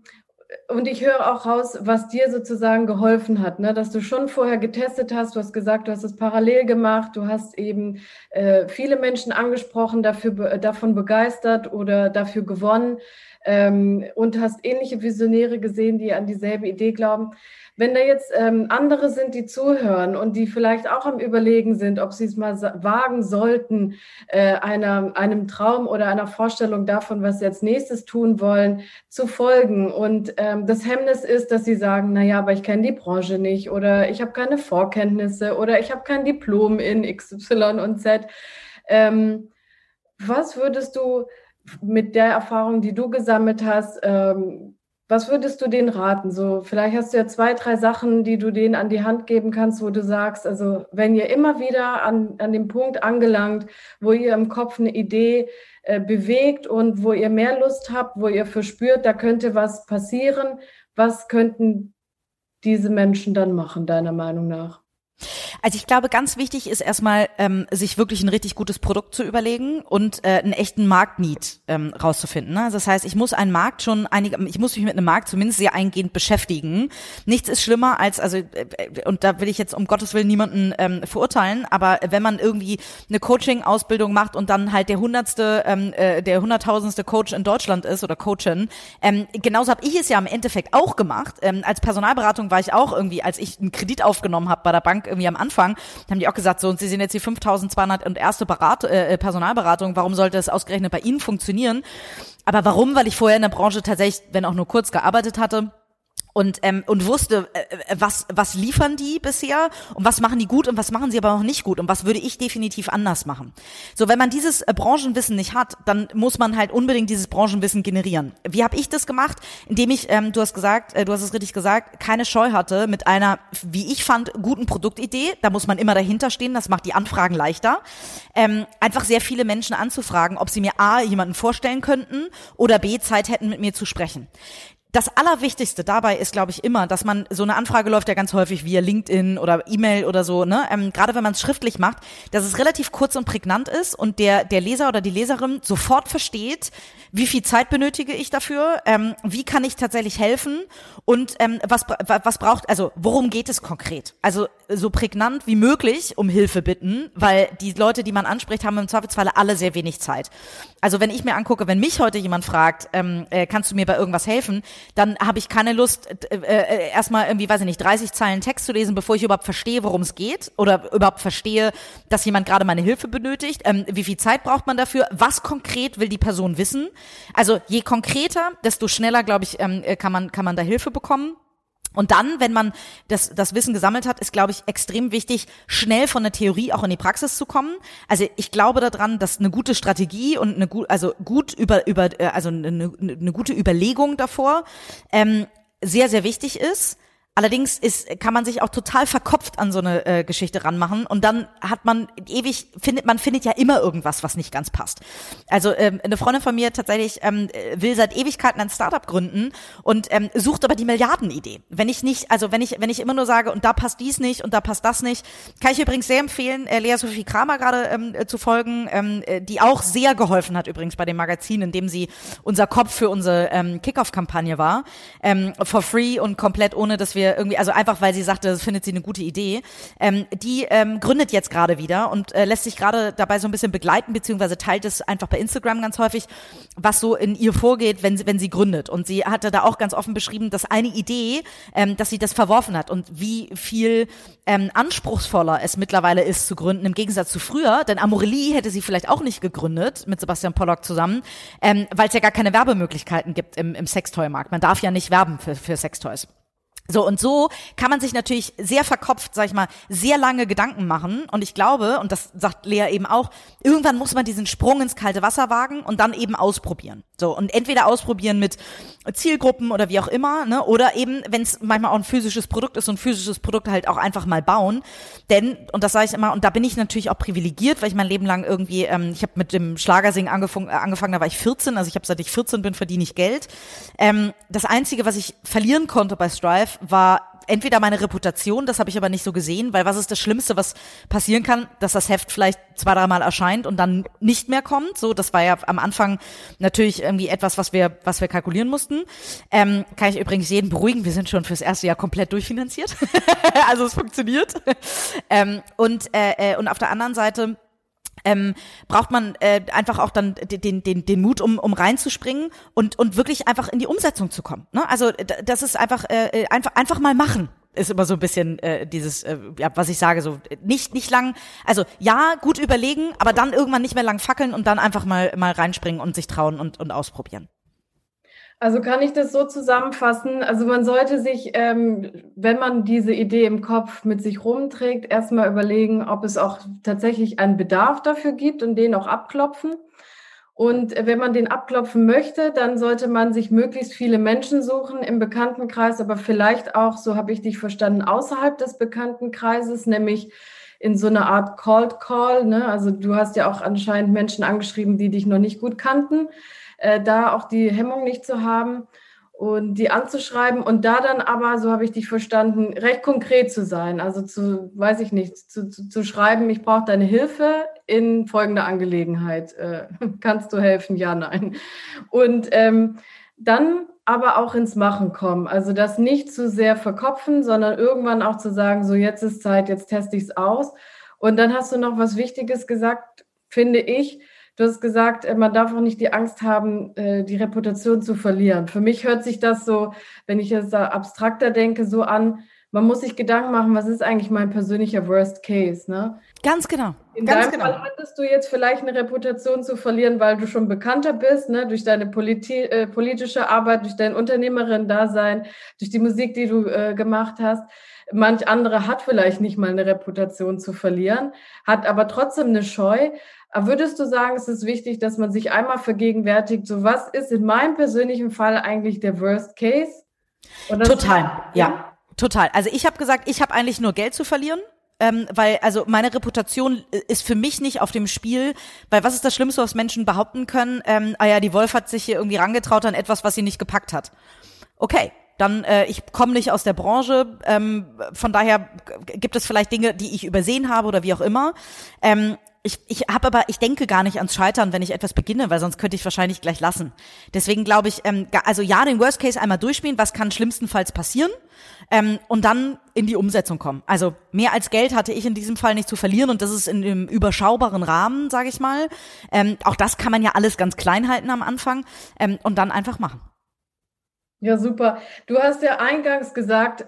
und ich höre auch raus, was dir sozusagen geholfen hat, ne? dass du schon vorher getestet hast. Du hast gesagt, du hast es parallel gemacht. Du hast eben äh, viele Menschen angesprochen, dafür, davon begeistert oder dafür gewonnen ähm, und hast ähnliche Visionäre gesehen, die an dieselbe Idee glauben. Wenn da jetzt ähm, andere sind, die zuhören und die vielleicht auch am Überlegen sind, ob sie es mal wagen sollten, äh, einer, einem Traum oder einer Vorstellung davon, was sie als nächstes tun wollen, zu folgen. Und ähm, das Hemmnis ist, dass sie sagen, na ja, aber ich kenne die Branche nicht oder ich habe keine Vorkenntnisse oder ich habe kein Diplom in XY und Z. Ähm, was würdest du mit der Erfahrung, die du gesammelt hast, ähm, was würdest du denen raten? So, vielleicht hast du ja zwei, drei Sachen, die du denen an die Hand geben kannst, wo du sagst, also wenn ihr immer wieder an, an dem Punkt angelangt, wo ihr im Kopf eine Idee äh, bewegt und wo ihr mehr Lust habt, wo ihr verspürt, da könnte was passieren, was könnten diese Menschen dann machen, deiner Meinung nach? Also ich glaube, ganz wichtig ist erstmal, ähm, sich wirklich ein richtig gutes Produkt zu überlegen und äh, einen echten Marktneed ähm, rauszufinden. Ne? Also das heißt, ich muss einen Markt schon einige, ich muss mich mit einem Markt zumindest sehr eingehend beschäftigen. Nichts ist schlimmer als, also äh, und da will ich jetzt um Gottes Willen niemanden ähm, verurteilen, aber wenn man irgendwie eine Coaching-Ausbildung macht und dann halt der hundertste, ähm, äh, der hunderttausendste Coach in Deutschland ist oder Coachin, ähm, genauso habe ich es ja im Endeffekt auch gemacht. Ähm, als Personalberatung war ich auch irgendwie, als ich einen Kredit aufgenommen habe bei der Bank irgendwie am Anfang, haben die auch gesagt, so, und Sie sind jetzt die 5200 und erste Berat äh, äh, Personalberatung, warum sollte es ausgerechnet bei Ihnen funktionieren? Aber warum? Weil ich vorher in der Branche tatsächlich, wenn auch nur kurz gearbeitet hatte und ähm, und wusste, äh, äh, was was liefern die bisher und was machen die gut und was machen sie aber noch nicht gut und was würde ich definitiv anders machen. So, wenn man dieses äh, Branchenwissen nicht hat, dann muss man halt unbedingt dieses Branchenwissen generieren. Wie habe ich das gemacht? Indem ich, ähm, du hast gesagt, äh, du hast es richtig gesagt, keine Scheu hatte mit einer, wie ich fand, guten Produktidee. Da muss man immer dahinter stehen. Das macht die Anfragen leichter. Ähm, einfach sehr viele Menschen anzufragen, ob sie mir a jemanden vorstellen könnten oder b Zeit hätten mit mir zu sprechen das Allerwichtigste dabei ist, glaube ich, immer, dass man so eine Anfrage läuft ja ganz häufig via LinkedIn oder E-Mail oder so, ne? Ähm, Gerade wenn man es schriftlich macht, dass es relativ kurz und prägnant ist und der der Leser oder die Leserin sofort versteht, wie viel Zeit benötige ich dafür, ähm, wie kann ich tatsächlich helfen und ähm, was was braucht, also worum geht es konkret? Also so prägnant wie möglich um Hilfe bitten, weil die Leute, die man anspricht, haben im Zweifelsfalle alle sehr wenig Zeit. Also wenn ich mir angucke, wenn mich heute jemand fragt, ähm, äh, kannst du mir bei irgendwas helfen, dann habe ich keine Lust, äh, äh, erstmal irgendwie, weiß ich nicht, 30 Zeilen Text zu lesen, bevor ich überhaupt verstehe, worum es geht oder überhaupt verstehe, dass jemand gerade meine Hilfe benötigt. Ähm, wie viel Zeit braucht man dafür? Was konkret will die Person wissen? Also je konkreter, desto schneller, glaube ich, ähm, kann man kann man da Hilfe bekommen. Und dann, wenn man das, das Wissen gesammelt hat, ist, glaube ich, extrem wichtig, schnell von der Theorie auch in die Praxis zu kommen. Also ich glaube daran, dass eine gute Strategie und eine gut, also gut über, über, äh, also eine, eine gute Überlegung davor ähm, sehr, sehr wichtig ist. Allerdings ist, kann man sich auch total verkopft an so eine äh, Geschichte ranmachen und dann hat man ewig, findet man findet ja immer irgendwas, was nicht ganz passt. Also ähm, eine Freundin von mir tatsächlich ähm, will seit Ewigkeiten ein Startup gründen und ähm, sucht aber die Milliardenidee. Wenn ich nicht, also wenn ich wenn ich immer nur sage und da passt dies nicht und da passt das nicht, kann ich übrigens sehr empfehlen, äh, Lea Sophie Kramer gerade ähm, äh, zu folgen, ähm, äh, die auch sehr geholfen hat übrigens bei dem Magazin, in dem sie unser Kopf für unsere ähm, Kickoff-Kampagne war, ähm, for free und komplett ohne, dass wir wir irgendwie, also einfach weil sie sagte, das findet sie eine gute Idee, ähm, die ähm, gründet jetzt gerade wieder und äh, lässt sich gerade dabei so ein bisschen begleiten, beziehungsweise teilt es einfach bei Instagram ganz häufig, was so in ihr vorgeht, wenn sie, wenn sie gründet. Und sie hatte da auch ganz offen beschrieben, dass eine Idee, ähm, dass sie das verworfen hat und wie viel ähm, anspruchsvoller es mittlerweile ist zu gründen, im Gegensatz zu früher, denn Amorelie hätte sie vielleicht auch nicht gegründet mit Sebastian Pollock zusammen, ähm, weil es ja gar keine Werbemöglichkeiten gibt im, im Sextoy-Markt. Man darf ja nicht werben für, für Sextoys. So, und so kann man sich natürlich sehr verkopft, sag ich mal, sehr lange Gedanken machen. Und ich glaube, und das sagt Lea eben auch, irgendwann muss man diesen Sprung ins kalte Wasser wagen und dann eben ausprobieren. So, und entweder ausprobieren mit Zielgruppen oder wie auch immer, ne? Oder eben, wenn es manchmal auch ein physisches Produkt ist, so ein physisches Produkt halt auch einfach mal bauen. Denn, und das sage ich immer, und da bin ich natürlich auch privilegiert, weil ich mein Leben lang irgendwie, ähm, ich habe mit dem Schlagersingen angefangen, äh, angefangen, da war ich 14, also ich habe seit ich 14 bin, verdiene ich Geld. Ähm, das Einzige, was ich verlieren konnte bei Strive, war entweder meine Reputation, das habe ich aber nicht so gesehen, weil was ist das Schlimmste, was passieren kann, dass das Heft vielleicht zwei, dreimal erscheint und dann nicht mehr kommt. So, das war ja am Anfang natürlich irgendwie etwas, was wir, was wir kalkulieren mussten. Ähm, kann ich übrigens jeden beruhigen, wir sind schon fürs erste Jahr komplett durchfinanziert. also es funktioniert. ähm, und, äh, äh, und auf der anderen Seite ähm, braucht man äh, einfach auch dann den, den, den Mut, um, um reinzuspringen und, und wirklich einfach in die Umsetzung zu kommen. Ne? Also das ist einfach, äh, äh, einfach, einfach mal machen ist immer so ein bisschen äh, dieses, äh, ja, was ich sage, so nicht nicht lang, also ja, gut überlegen, aber dann irgendwann nicht mehr lang fackeln und dann einfach mal mal reinspringen und sich trauen und und ausprobieren. Also kann ich das so zusammenfassen? Also man sollte sich, ähm, wenn man diese Idee im Kopf mit sich rumträgt, erstmal überlegen, ob es auch tatsächlich einen Bedarf dafür gibt und den auch abklopfen. Und wenn man den abklopfen möchte, dann sollte man sich möglichst viele Menschen suchen im Bekanntenkreis, aber vielleicht auch, so habe ich dich verstanden, außerhalb des Bekanntenkreises, nämlich in so einer Art Cold Call. Ne? Also du hast ja auch anscheinend Menschen angeschrieben, die dich noch nicht gut kannten äh, da auch die Hemmung nicht zu haben und die anzuschreiben und da dann aber, so habe ich dich verstanden, recht konkret zu sein. Also zu, weiß ich nicht, zu, zu, zu schreiben, ich brauche deine Hilfe in folgender Angelegenheit. Äh, kannst du helfen? Ja, nein. Und ähm, dann aber auch ins Machen kommen. Also das nicht zu sehr verkopfen, sondern irgendwann auch zu sagen, so jetzt ist Zeit, jetzt teste ich es aus. Und dann hast du noch was Wichtiges gesagt, finde ich, Du hast gesagt, äh, man darf auch nicht die Angst haben, äh, die Reputation zu verlieren. Für mich hört sich das so, wenn ich jetzt abstrakter denke, so an, man muss sich Gedanken machen, was ist eigentlich mein persönlicher Worst Case, ne? Ganz genau. In Ganz deinem genau. Fall hattest du jetzt vielleicht eine Reputation zu verlieren, weil du schon bekannter bist, ne? durch deine Politi äh, politische Arbeit, durch dein Unternehmerin-Dasein, durch die Musik, die du äh, gemacht hast. Manch andere hat vielleicht nicht mal eine Reputation zu verlieren, hat aber trotzdem eine Scheu. Würdest du sagen, es ist wichtig, dass man sich einmal vergegenwärtigt, so was ist in meinem persönlichen Fall eigentlich der Worst Case? Total, ja, total. Also ich habe gesagt, ich habe eigentlich nur Geld zu verlieren. Ähm, weil also meine Reputation ist für mich nicht auf dem Spiel, weil was ist das Schlimmste, was Menschen behaupten können? Ähm, ah ja, die Wolf hat sich hier irgendwie rangetraut an etwas, was sie nicht gepackt hat. okay, dann äh, ich komme nicht aus der Branche, ähm, von daher gibt es vielleicht Dinge, die ich übersehen habe oder wie auch immer. Ähm, ich, ich habe aber, ich denke gar nicht ans Scheitern, wenn ich etwas beginne, weil sonst könnte ich wahrscheinlich gleich lassen. Deswegen glaube ich, ähm, also ja, den Worst Case einmal durchspielen, was kann schlimmstenfalls passieren ähm, und dann in die Umsetzung kommen. Also mehr als Geld hatte ich in diesem Fall nicht zu verlieren und das ist in einem überschaubaren Rahmen, sage ich mal. Ähm, auch das kann man ja alles ganz klein halten am Anfang ähm, und dann einfach machen. Ja, super. Du hast ja eingangs gesagt,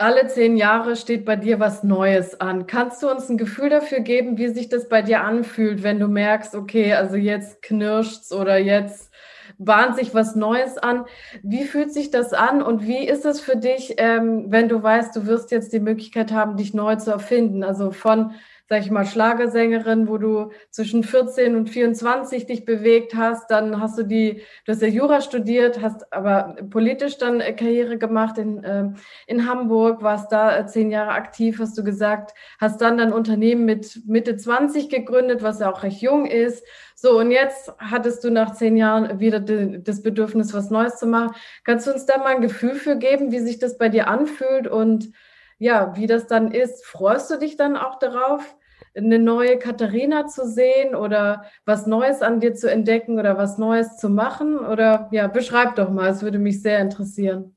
alle zehn Jahre steht bei dir was Neues an. Kannst du uns ein Gefühl dafür geben, wie sich das bei dir anfühlt, wenn du merkst, okay, also jetzt knirscht's oder jetzt bahnt sich was Neues an. Wie fühlt sich das an und wie ist es für dich, ähm, wenn du weißt, du wirst jetzt die Möglichkeit haben, dich neu zu erfinden? Also von sag ich mal, Schlagersängerin, wo du zwischen 14 und 24 dich bewegt hast. Dann hast du die, du hast ja Jura studiert, hast aber politisch dann äh, Karriere gemacht in, äh, in Hamburg, warst da äh, zehn Jahre aktiv, hast du gesagt, hast dann dein Unternehmen mit Mitte 20 gegründet, was ja auch recht jung ist. So, und jetzt hattest du nach zehn Jahren wieder das Bedürfnis, was Neues zu machen. Kannst du uns da mal ein Gefühl für geben, wie sich das bei dir anfühlt und ja, wie das dann ist? Freust du dich dann auch darauf? Eine neue Katharina zu sehen oder was Neues an dir zu entdecken oder was Neues zu machen? Oder ja, beschreib doch mal, es würde mich sehr interessieren.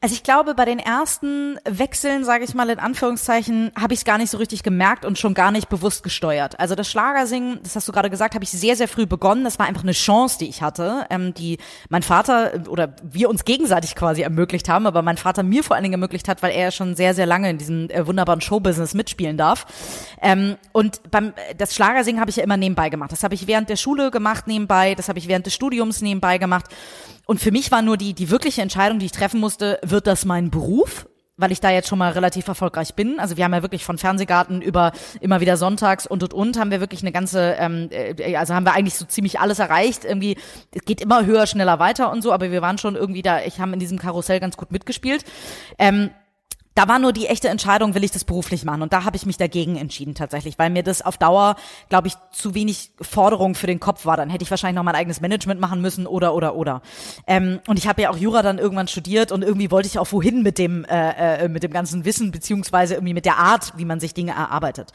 Also ich glaube, bei den ersten Wechseln, sage ich mal in Anführungszeichen, habe ich es gar nicht so richtig gemerkt und schon gar nicht bewusst gesteuert. Also das Schlagersingen, das hast du gerade gesagt, habe ich sehr, sehr früh begonnen. Das war einfach eine Chance, die ich hatte, ähm, die mein Vater äh, oder wir uns gegenseitig quasi ermöglicht haben, aber mein Vater mir vor allen Dingen ermöglicht hat, weil er schon sehr, sehr lange in diesem äh, wunderbaren Showbusiness mitspielen darf. Ähm, und beim das Schlagersingen habe ich ja immer nebenbei gemacht. Das habe ich während der Schule gemacht nebenbei, das habe ich während des Studiums nebenbei gemacht. Und für mich war nur die, die wirkliche Entscheidung, die ich treffen musste, wird das mein Beruf? weil ich da jetzt schon mal relativ erfolgreich bin. Also wir haben ja wirklich von Fernsehgarten über immer wieder sonntags und und und haben wir wirklich eine ganze, ähm, äh, also haben wir eigentlich so ziemlich alles erreicht. Irgendwie, es geht immer höher, schneller weiter und so, aber wir waren schon irgendwie da, ich habe in diesem Karussell ganz gut mitgespielt. Ähm, da war nur die echte Entscheidung, will ich das beruflich machen? Und da habe ich mich dagegen entschieden tatsächlich, weil mir das auf Dauer, glaube ich, zu wenig Forderung für den Kopf war. Dann hätte ich wahrscheinlich noch mein eigenes Management machen müssen oder oder oder. Ähm, und ich habe ja auch Jura dann irgendwann studiert und irgendwie wollte ich auch wohin mit dem äh, äh, mit dem ganzen Wissen beziehungsweise irgendwie mit der Art, wie man sich Dinge erarbeitet.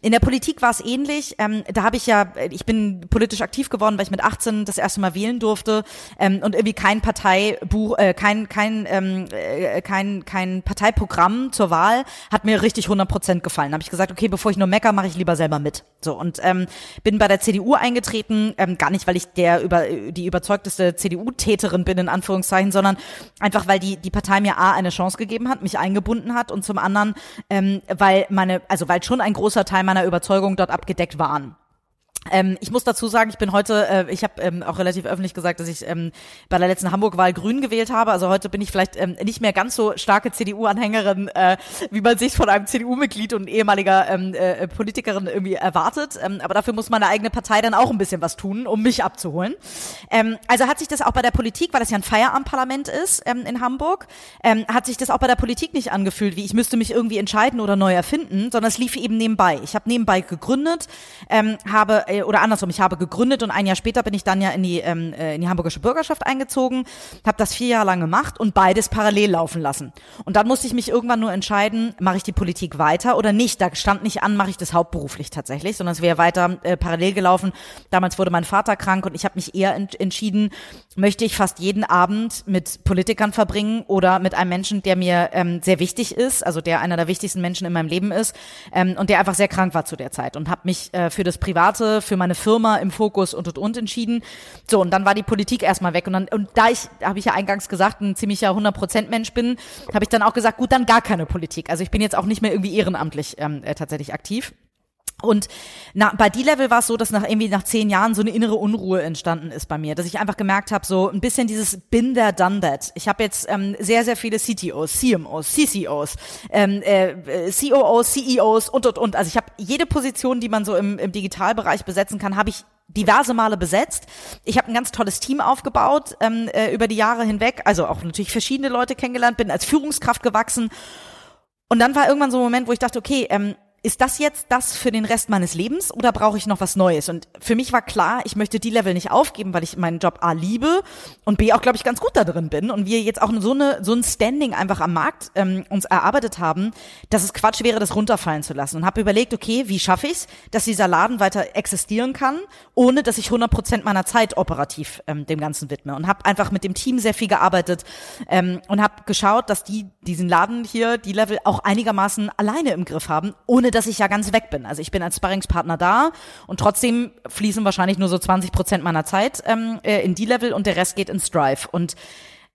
In der Politik war es ähnlich. Ähm, da habe ich ja, ich bin politisch aktiv geworden, weil ich mit 18 das erste Mal wählen durfte ähm, und irgendwie kein Parteibuch, äh, kein kein ähm, äh, kein kein Parteiprogramm Programm zur Wahl hat mir richtig 100 Prozent gefallen. Habe ich gesagt, okay, bevor ich nur mecker, mache ich lieber selber mit. So und ähm, bin bei der CDU eingetreten, ähm, gar nicht, weil ich der über die überzeugteste CDU-Täterin bin in Anführungszeichen, sondern einfach, weil die die Partei mir a eine Chance gegeben hat, mich eingebunden hat und zum anderen, ähm, weil meine, also weil schon ein großer Teil meiner Überzeugung dort abgedeckt waren. Ähm, ich muss dazu sagen, ich bin heute, äh, ich habe ähm, auch relativ öffentlich gesagt, dass ich ähm, bei der letzten Hamburg-Wahl Grün gewählt habe. Also heute bin ich vielleicht ähm, nicht mehr ganz so starke CDU-Anhängerin, äh, wie man sich von einem CDU-Mitglied und ehemaliger ähm, äh, Politikerin irgendwie erwartet. Ähm, aber dafür muss meine eigene Partei dann auch ein bisschen was tun, um mich abzuholen. Ähm, also hat sich das auch bei der Politik, weil das ja ein Feierabendparlament ist ähm, in Hamburg, ähm, hat sich das auch bei der Politik nicht angefühlt, wie ich müsste mich irgendwie entscheiden oder neu erfinden, sondern es lief eben nebenbei. Ich habe nebenbei gegründet, ähm, habe äh, oder andersrum, ich habe gegründet und ein Jahr später bin ich dann ja in die, ähm, äh, in die hamburgische Bürgerschaft eingezogen, habe das vier Jahre lang gemacht und beides parallel laufen lassen. Und dann musste ich mich irgendwann nur entscheiden, mache ich die Politik weiter oder nicht. Da stand nicht an, mache ich das hauptberuflich tatsächlich, sondern es wäre weiter äh, parallel gelaufen. Damals wurde mein Vater krank und ich habe mich eher ent entschieden, möchte ich fast jeden Abend mit Politikern verbringen oder mit einem Menschen, der mir ähm, sehr wichtig ist, also der einer der wichtigsten Menschen in meinem Leben ist ähm, und der einfach sehr krank war zu der Zeit und habe mich äh, für das Private, für meine Firma im Fokus und und und entschieden. So und dann war die Politik erstmal weg und dann und da ich habe ich ja eingangs gesagt ein ziemlicher 100% Mensch bin, habe ich dann auch gesagt gut dann gar keine Politik. Also ich bin jetzt auch nicht mehr irgendwie ehrenamtlich ähm, äh, tatsächlich aktiv. Und na, bei D-Level war es so, dass nach irgendwie nach zehn Jahren so eine innere Unruhe entstanden ist bei mir, dass ich einfach gemerkt habe, so ein bisschen dieses Bin there, done that. Ich habe jetzt ähm, sehr, sehr viele CTOs, CMOs, CCOs, ähm, äh, COOs, CEOs und und und. Also ich habe jede Position, die man so im, im Digitalbereich besetzen kann, habe ich diverse Male besetzt. Ich habe ein ganz tolles Team aufgebaut ähm, äh, über die Jahre hinweg, also auch natürlich verschiedene Leute kennengelernt, bin als Führungskraft gewachsen. Und dann war irgendwann so ein Moment, wo ich dachte, okay, ähm, ist das jetzt das für den Rest meines Lebens oder brauche ich noch was Neues? Und für mich war klar, ich möchte die Level nicht aufgeben, weil ich meinen Job A liebe und B auch, glaube ich, ganz gut da drin bin und wir jetzt auch so eine so ein Standing einfach am Markt ähm, uns erarbeitet haben, dass es Quatsch wäre, das runterfallen zu lassen. Und habe überlegt, okay, wie schaffe ich es, dass dieser Laden weiter existieren kann, ohne dass ich 100 Prozent meiner Zeit operativ ähm, dem Ganzen widme. Und habe einfach mit dem Team sehr viel gearbeitet ähm, und habe geschaut, dass die diesen Laden hier, die Level auch einigermaßen alleine im Griff haben, ohne dass ich ja ganz weg bin. Also ich bin als Sparringspartner da und trotzdem fließen wahrscheinlich nur so 20 Prozent meiner Zeit ähm, äh, in die Level und der Rest geht ins Drive. Und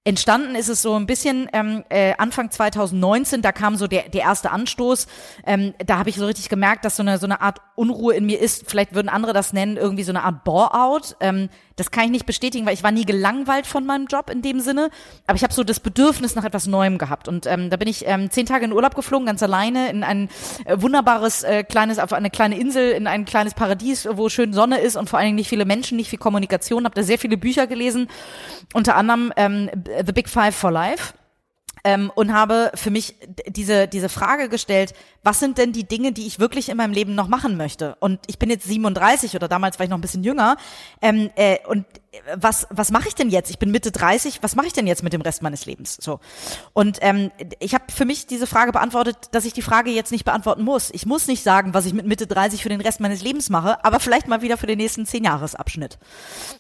Entstanden ist es so ein bisschen ähm, äh, Anfang 2019, da kam so der, der erste Anstoß. Ähm, da habe ich so richtig gemerkt, dass so eine, so eine Art Unruhe in mir ist. Vielleicht würden andere das nennen, irgendwie so eine Art Bore-out. Ähm, das kann ich nicht bestätigen, weil ich war nie gelangweilt von meinem Job in dem Sinne. Aber ich habe so das Bedürfnis nach etwas Neuem gehabt. Und ähm, da bin ich ähm, zehn Tage in Urlaub geflogen, ganz alleine, in ein äh, wunderbares äh, kleines, auf eine kleine Insel, in ein kleines Paradies, wo schön Sonne ist und vor allen Dingen nicht viele Menschen, nicht viel Kommunikation. Habe da sehr viele Bücher gelesen, unter anderem ähm, The Big Five for Life ähm, und habe für mich diese, diese Frage gestellt, was sind denn die Dinge, die ich wirklich in meinem Leben noch machen möchte? Und ich bin jetzt 37 oder damals war ich noch ein bisschen jünger. Ähm, äh, und was, was mache ich denn jetzt? Ich bin Mitte 30, was mache ich denn jetzt mit dem Rest meines Lebens? So. Und ähm, ich habe für mich diese Frage beantwortet, dass ich die Frage jetzt nicht beantworten muss. Ich muss nicht sagen, was ich mit Mitte 30 für den Rest meines Lebens mache, aber vielleicht mal wieder für den nächsten zehn Jahresabschnitt.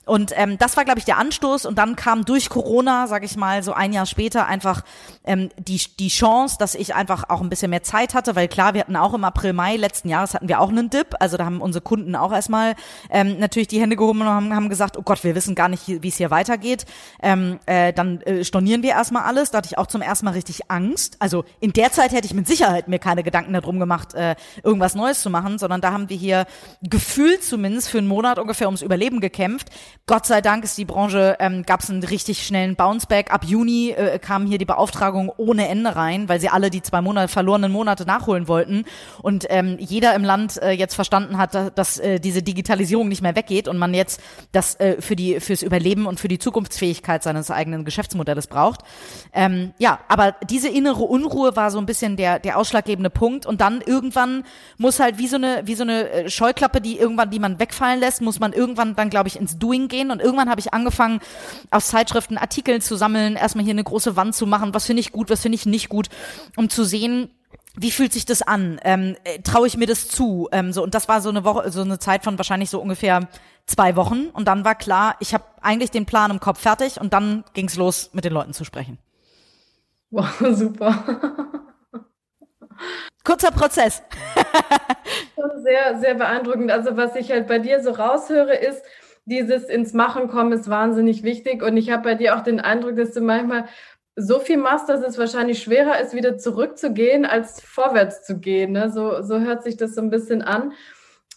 Und ähm, das war, glaube ich, der Anstoß. Und dann kam durch Corona, sage ich mal, so ein Jahr später einfach ähm, die, die Chance, dass ich einfach auch ein bisschen mehr Zeit hatte, weil klar, wir hatten auch im April, Mai letzten Jahres hatten wir auch einen Dip. Also da haben unsere Kunden auch erstmal ähm, natürlich die Hände gehoben und haben, haben gesagt, oh Gott, wir wissen gar nicht, wie es hier weitergeht. Ähm, äh, dann äh, stornieren wir erstmal alles. Da hatte ich auch zum ersten Mal richtig Angst. Also in der Zeit hätte ich mit Sicherheit mir keine Gedanken darum gemacht, äh, irgendwas Neues zu machen, sondern da haben wir hier gefühlt zumindest für einen Monat ungefähr ums Überleben gekämpft. Gott sei Dank ist die Branche, ähm, gab es einen richtig schnellen Bounceback. Ab Juni äh, kamen hier die Beauftragungen ohne Ende rein, weil sie alle die zwei Monate verlorenen Monate nachholen wollten. Und ähm, jeder im Land äh, jetzt verstanden hat, dass, äh, diese Digitalisierung nicht mehr weggeht und man jetzt das äh, für die fürs Überleben und für die Zukunftsfähigkeit seines eigenen Geschäftsmodells braucht. Ähm, ja, aber diese innere Unruhe war so ein bisschen der, der ausschlaggebende Punkt. Und dann irgendwann muss halt wie so eine, wie so eine äh, Scheuklappe, die irgendwann, die man wegfallen lässt, muss man irgendwann dann, glaube ich, ins Doing gehen. Und irgendwann habe ich angefangen, aus Zeitschriften Artikel zu sammeln, erstmal hier eine große Wand zu machen, was finde ich gut, was finde ich nicht gut, um zu sehen, wie fühlt sich das an? Ähm, äh, Traue ich mir das zu? Ähm, so und das war so eine Woche, so eine Zeit von wahrscheinlich so ungefähr zwei Wochen und dann war klar, ich habe eigentlich den Plan im Kopf fertig und dann ging's los, mit den Leuten zu sprechen. Wow, super. Kurzer Prozess. sehr, sehr beeindruckend. Also was ich halt bei dir so raushöre, ist, dieses ins Machen kommen ist wahnsinnig wichtig. Und ich habe bei dir auch den Eindruck, dass du manchmal so viel machst, dass es wahrscheinlich schwerer ist, wieder zurückzugehen, als vorwärts zu gehen. Ne? So, so hört sich das so ein bisschen an.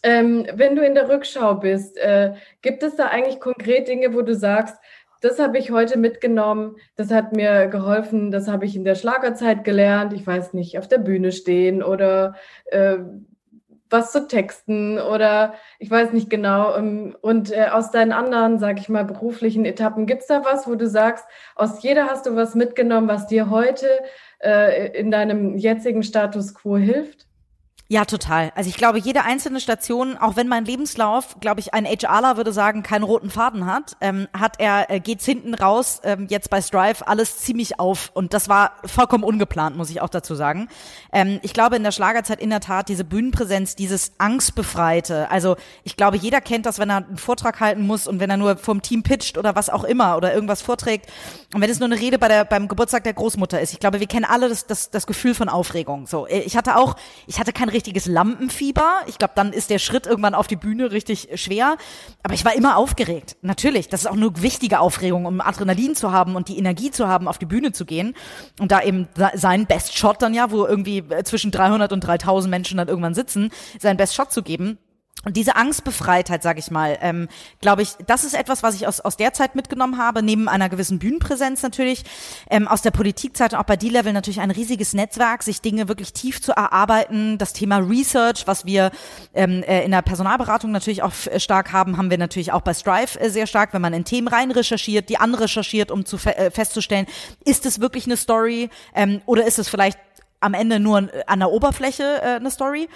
Ähm, wenn du in der Rückschau bist, äh, gibt es da eigentlich konkret Dinge, wo du sagst, das habe ich heute mitgenommen, das hat mir geholfen, das habe ich in der Schlagerzeit gelernt, ich weiß nicht, auf der Bühne stehen oder äh, was zu texten oder ich weiß nicht genau. Ähm, und äh, aus deinen anderen, sag ich mal, beruflichen Etappen, gibt es da was, wo du sagst, aus jeder hast du was mitgenommen, was dir heute äh, in deinem jetzigen Status quo hilft? Ja, total. Also ich glaube, jede einzelne Station, auch wenn mein Lebenslauf, glaube ich, ein HRler würde sagen, keinen roten Faden hat, ähm, hat er, äh, geht's hinten raus, ähm, jetzt bei Strive, alles ziemlich auf. Und das war vollkommen ungeplant, muss ich auch dazu sagen. Ähm, ich glaube, in der Schlagerzeit in der Tat diese Bühnenpräsenz, dieses Angstbefreite. Also ich glaube, jeder kennt das, wenn er einen Vortrag halten muss und wenn er nur vom Team pitcht oder was auch immer oder irgendwas vorträgt. Und wenn es nur eine Rede bei der, beim Geburtstag der Großmutter ist. Ich glaube, wir kennen alle das, das, das Gefühl von Aufregung. So, äh, ich hatte auch, ich hatte kein richtiges Lampenfieber. Ich glaube, dann ist der Schritt irgendwann auf die Bühne richtig schwer. Aber ich war immer aufgeregt. Natürlich, das ist auch eine wichtige Aufregung, um Adrenalin zu haben und die Energie zu haben, auf die Bühne zu gehen. Und da eben seinen Best Shot dann ja, wo irgendwie zwischen 300 und 3000 Menschen dann irgendwann sitzen, seinen Best Shot zu geben. Und diese Angstbefreitheit, sage ich mal, ähm, glaube ich, das ist etwas, was ich aus, aus der Zeit mitgenommen habe, neben einer gewissen Bühnenpräsenz natürlich, ähm, aus der Politikzeit und auch bei D-Level natürlich ein riesiges Netzwerk, sich Dinge wirklich tief zu erarbeiten. Das Thema Research, was wir ähm, äh, in der Personalberatung natürlich auch stark haben, haben wir natürlich auch bei Strive äh, sehr stark, wenn man in Themen rein recherchiert, die anrecherchiert, um zu fe äh, festzustellen, ist es wirklich eine Story ähm, oder ist es vielleicht am Ende nur an der Oberfläche äh, eine Story.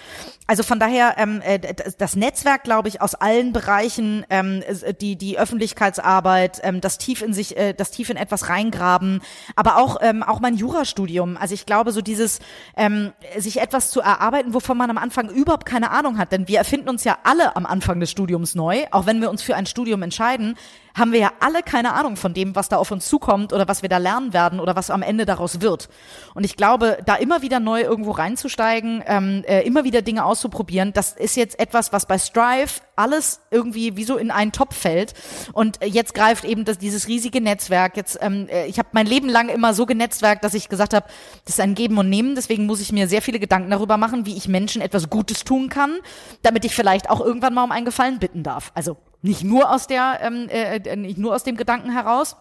Also von daher ähm, äh, das Netzwerk, glaube ich, aus allen Bereichen, ähm, die die Öffentlichkeitsarbeit, ähm, das tief in sich, äh, das tief in etwas reingraben, aber auch ähm, auch mein Jurastudium. Also ich glaube, so dieses ähm, sich etwas zu erarbeiten, wovon man am Anfang überhaupt keine Ahnung hat, denn wir erfinden uns ja alle am Anfang des Studiums neu, auch wenn wir uns für ein Studium entscheiden haben wir ja alle keine Ahnung von dem, was da auf uns zukommt oder was wir da lernen werden oder was am Ende daraus wird. Und ich glaube, da immer wieder neu irgendwo reinzusteigen, ähm, äh, immer wieder Dinge auszuprobieren, das ist jetzt etwas, was bei Strive alles irgendwie wie so in einen Topf fällt. Und jetzt greift eben das, dieses riesige Netzwerk. Jetzt, ähm, äh, ich habe mein Leben lang immer so genetzwerkt, dass ich gesagt habe, das ist ein Geben und Nehmen. Deswegen muss ich mir sehr viele Gedanken darüber machen, wie ich Menschen etwas Gutes tun kann, damit ich vielleicht auch irgendwann mal um einen Gefallen bitten darf. Also nicht nur aus der, ähm, äh, äh, nicht nur aus dem Gedanken heraus.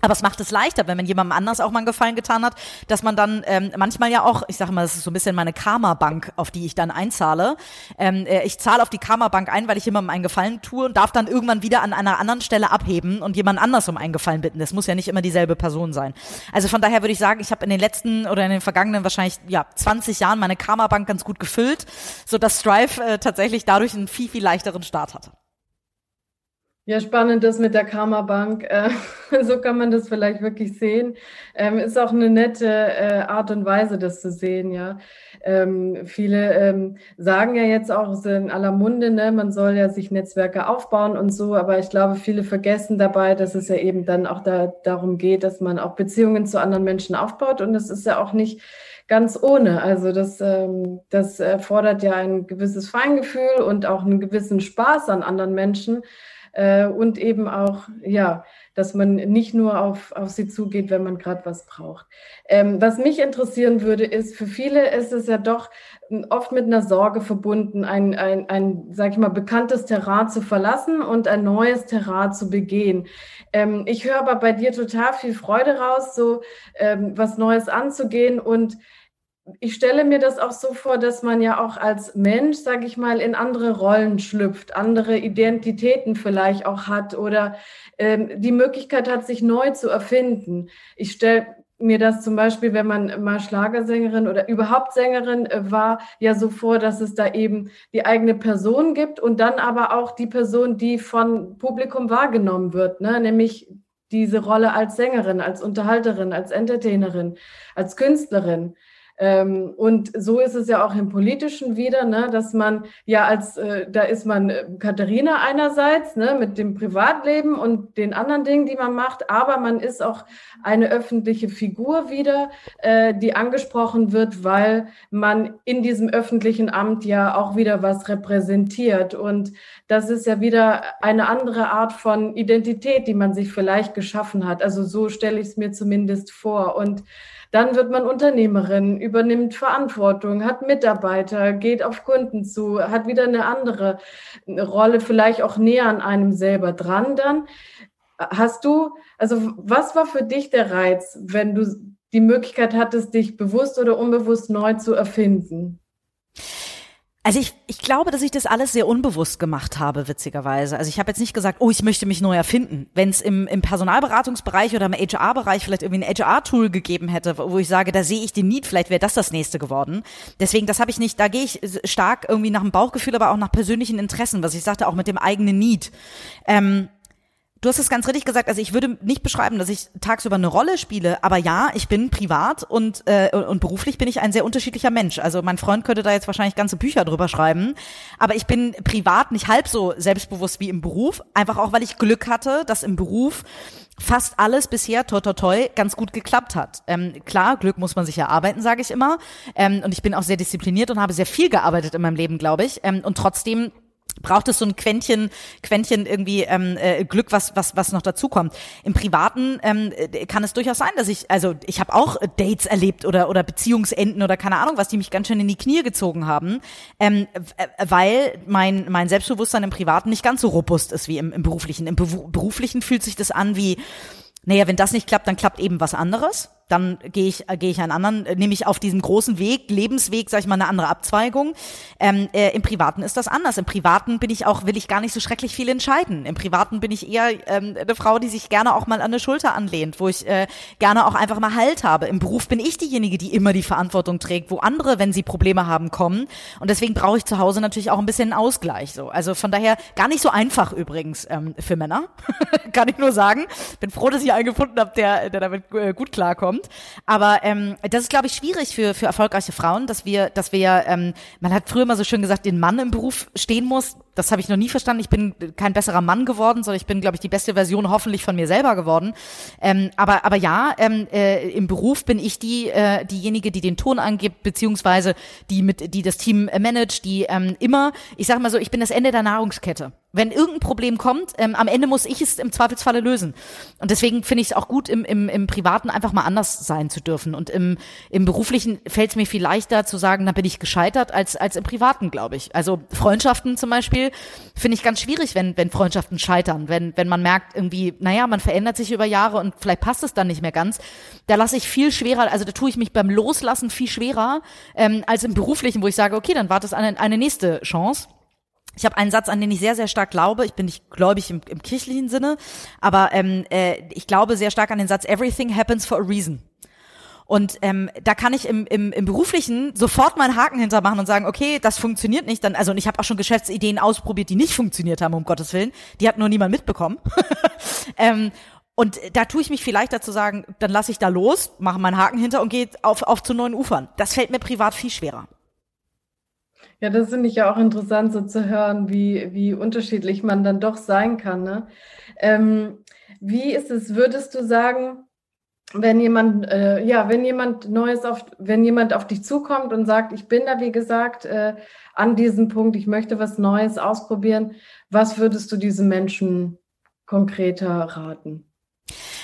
Aber es macht es leichter, wenn man jemandem anders auch mal einen Gefallen getan hat, dass man dann ähm, manchmal ja auch, ich sage mal, das ist so ein bisschen meine Karma-Bank, auf die ich dann einzahle. Ähm, äh, ich zahle auf die Karma-Bank ein, weil ich jemandem einen Gefallen tue und darf dann irgendwann wieder an einer anderen Stelle abheben und jemand anders um einen Gefallen bitten. Das muss ja nicht immer dieselbe Person sein. Also von daher würde ich sagen, ich habe in den letzten oder in den vergangenen wahrscheinlich ja 20 Jahren meine Karma-Bank ganz gut gefüllt, so dass Strive äh, tatsächlich dadurch einen viel viel leichteren Start hatte. Ja, spannend das mit der Karma Bank. Äh, so kann man das vielleicht wirklich sehen. Ähm, ist auch eine nette äh, Art und Weise, das zu sehen, ja. Ähm, viele ähm, sagen ja jetzt auch, in aller Munde, ne, man soll ja sich Netzwerke aufbauen und so, aber ich glaube, viele vergessen dabei, dass es ja eben dann auch da, darum geht, dass man auch Beziehungen zu anderen Menschen aufbaut und das ist ja auch nicht ganz ohne. Also das, ähm, das erfordert ja ein gewisses Feingefühl und auch einen gewissen Spaß an anderen Menschen äh, und eben auch, ja, dass man nicht nur auf, auf sie zugeht, wenn man gerade was braucht. Ähm, was mich interessieren würde, ist, für viele ist es ja doch oft mit einer Sorge verbunden, ein, ein, ein sag ich mal, bekanntes Terrain zu verlassen und ein neues Terrain zu begehen. Ähm, ich höre aber bei dir total viel Freude raus, so ähm, was Neues anzugehen und ich stelle mir das auch so vor, dass man ja auch als Mensch, sage ich mal, in andere Rollen schlüpft, andere Identitäten vielleicht auch hat oder ähm, die Möglichkeit hat, sich neu zu erfinden. Ich stelle mir das zum Beispiel, wenn man mal Schlagersängerin oder überhaupt Sängerin äh, war, ja so vor, dass es da eben die eigene Person gibt und dann aber auch die Person, die von Publikum wahrgenommen wird, ne? nämlich diese Rolle als Sängerin, als Unterhalterin, als Entertainerin, als Künstlerin. Ähm, und so ist es ja auch im Politischen wieder, ne, dass man ja als, äh, da ist man äh, Katharina einerseits ne, mit dem Privatleben und den anderen Dingen, die man macht, aber man ist auch eine öffentliche Figur wieder, äh, die angesprochen wird, weil man in diesem öffentlichen Amt ja auch wieder was repräsentiert. Und das ist ja wieder eine andere Art von Identität, die man sich vielleicht geschaffen hat. Also so stelle ich es mir zumindest vor. Und dann wird man Unternehmerin, übernimmt Verantwortung, hat Mitarbeiter, geht auf Kunden zu, hat wieder eine andere Rolle, vielleicht auch näher an einem selber dran dann. Hast du, also was war für dich der Reiz, wenn du die Möglichkeit hattest, dich bewusst oder unbewusst neu zu erfinden? Also ich, ich glaube, dass ich das alles sehr unbewusst gemacht habe, witzigerweise. Also ich habe jetzt nicht gesagt, oh, ich möchte mich neu erfinden. Wenn es im, im Personalberatungsbereich oder im HR-Bereich vielleicht irgendwie ein HR-Tool gegeben hätte, wo ich sage, da sehe ich den Need, vielleicht wäre das das nächste geworden. Deswegen, das habe ich nicht, da gehe ich stark irgendwie nach dem Bauchgefühl, aber auch nach persönlichen Interessen, was ich sagte, auch mit dem eigenen Need. Ähm, Du hast es ganz richtig gesagt. Also ich würde nicht beschreiben, dass ich tagsüber eine Rolle spiele, aber ja, ich bin privat und äh, und beruflich bin ich ein sehr unterschiedlicher Mensch. Also mein Freund könnte da jetzt wahrscheinlich ganze Bücher drüber schreiben, aber ich bin privat nicht halb so selbstbewusst wie im Beruf, einfach auch weil ich Glück hatte, dass im Beruf fast alles bisher toi toi toi ganz gut geklappt hat. Ähm, klar, Glück muss man sich erarbeiten, sage ich immer. Ähm, und ich bin auch sehr diszipliniert und habe sehr viel gearbeitet in meinem Leben, glaube ich. Ähm, und trotzdem braucht es so ein Quäntchen, Quäntchen irgendwie ähm, äh, Glück, was was was noch dazu kommt. Im Privaten ähm, äh, kann es durchaus sein, dass ich, also ich habe auch Dates erlebt oder oder Beziehungsenden oder keine Ahnung was, die mich ganz schön in die Knie gezogen haben, ähm, weil mein mein Selbstbewusstsein im Privaten nicht ganz so robust ist wie im, im beruflichen. Im Be beruflichen fühlt sich das an wie naja, wenn das nicht klappt, dann klappt eben was anderes. Dann gehe ich, äh, gehe ich einen anderen, äh, nehme ich auf diesem großen Weg, Lebensweg, sag ich mal, eine andere Abzweigung. Ähm, äh, Im Privaten ist das anders. Im Privaten bin ich auch, will ich gar nicht so schrecklich viel entscheiden. Im Privaten bin ich eher ähm, eine Frau, die sich gerne auch mal an der Schulter anlehnt, wo ich äh, gerne auch einfach mal Halt habe. Im Beruf bin ich diejenige, die immer die Verantwortung trägt, wo andere, wenn sie Probleme haben, kommen. Und deswegen brauche ich zu Hause natürlich auch ein bisschen Ausgleich. So. Also von daher gar nicht so einfach übrigens ähm, für Männer, kann ich nur sagen. Bin froh, dass ich einen gefunden habe, der, der damit äh, gut klarkommt. Aber ähm, das ist, glaube ich, schwierig für, für erfolgreiche Frauen, dass wir, dass wir, ähm, man hat früher mal so schön gesagt, den Mann im Beruf stehen muss. Das habe ich noch nie verstanden. Ich bin kein besserer Mann geworden, sondern ich bin, glaube ich, die beste Version hoffentlich von mir selber geworden. Ähm, aber, aber ja, ähm, äh, im Beruf bin ich die, äh, diejenige, die den Ton angibt, beziehungsweise die mit, die das Team äh, managt, die ähm, immer, ich sage mal so, ich bin das Ende der Nahrungskette. Wenn irgendein Problem kommt, ähm, am Ende muss ich es im Zweifelsfalle lösen. Und deswegen finde ich es auch gut, im, im, im Privaten einfach mal anders sein zu dürfen. Und im, im Beruflichen fällt es mir viel leichter zu sagen, da bin ich gescheitert, als, als im Privaten, glaube ich. Also Freundschaften zum Beispiel finde ich ganz schwierig, wenn, wenn Freundschaften scheitern. Wenn, wenn man merkt, irgendwie, naja, man verändert sich über Jahre und vielleicht passt es dann nicht mehr ganz. Da lasse ich viel schwerer, also da tue ich mich beim Loslassen viel schwerer, ähm, als im Beruflichen, wo ich sage, okay, dann wartet eine, eine nächste Chance. Ich habe einen Satz, an den ich sehr, sehr stark glaube. Ich bin nicht gläubig im, im kirchlichen Sinne, aber ähm, äh, ich glaube sehr stark an den Satz, everything happens for a reason. Und ähm, da kann ich im, im, im beruflichen sofort meinen Haken hintermachen und sagen, okay, das funktioniert nicht. Dann, also und ich habe auch schon Geschäftsideen ausprobiert, die nicht funktioniert haben, um Gottes Willen. Die hat nur niemand mitbekommen. ähm, und da tue ich mich vielleicht dazu sagen, dann lasse ich da los, mache meinen Haken hinter und gehe auf, auf zu neuen Ufern. Das fällt mir privat viel schwerer. Ja, das finde ich ja auch interessant, so zu hören, wie, wie unterschiedlich man dann doch sein kann. Ne? Ähm, wie ist es, würdest du sagen, wenn jemand, äh, ja, wenn jemand Neues auf, wenn jemand auf dich zukommt und sagt, ich bin da, wie gesagt, äh, an diesem Punkt, ich möchte was Neues ausprobieren, was würdest du diesem Menschen konkreter raten?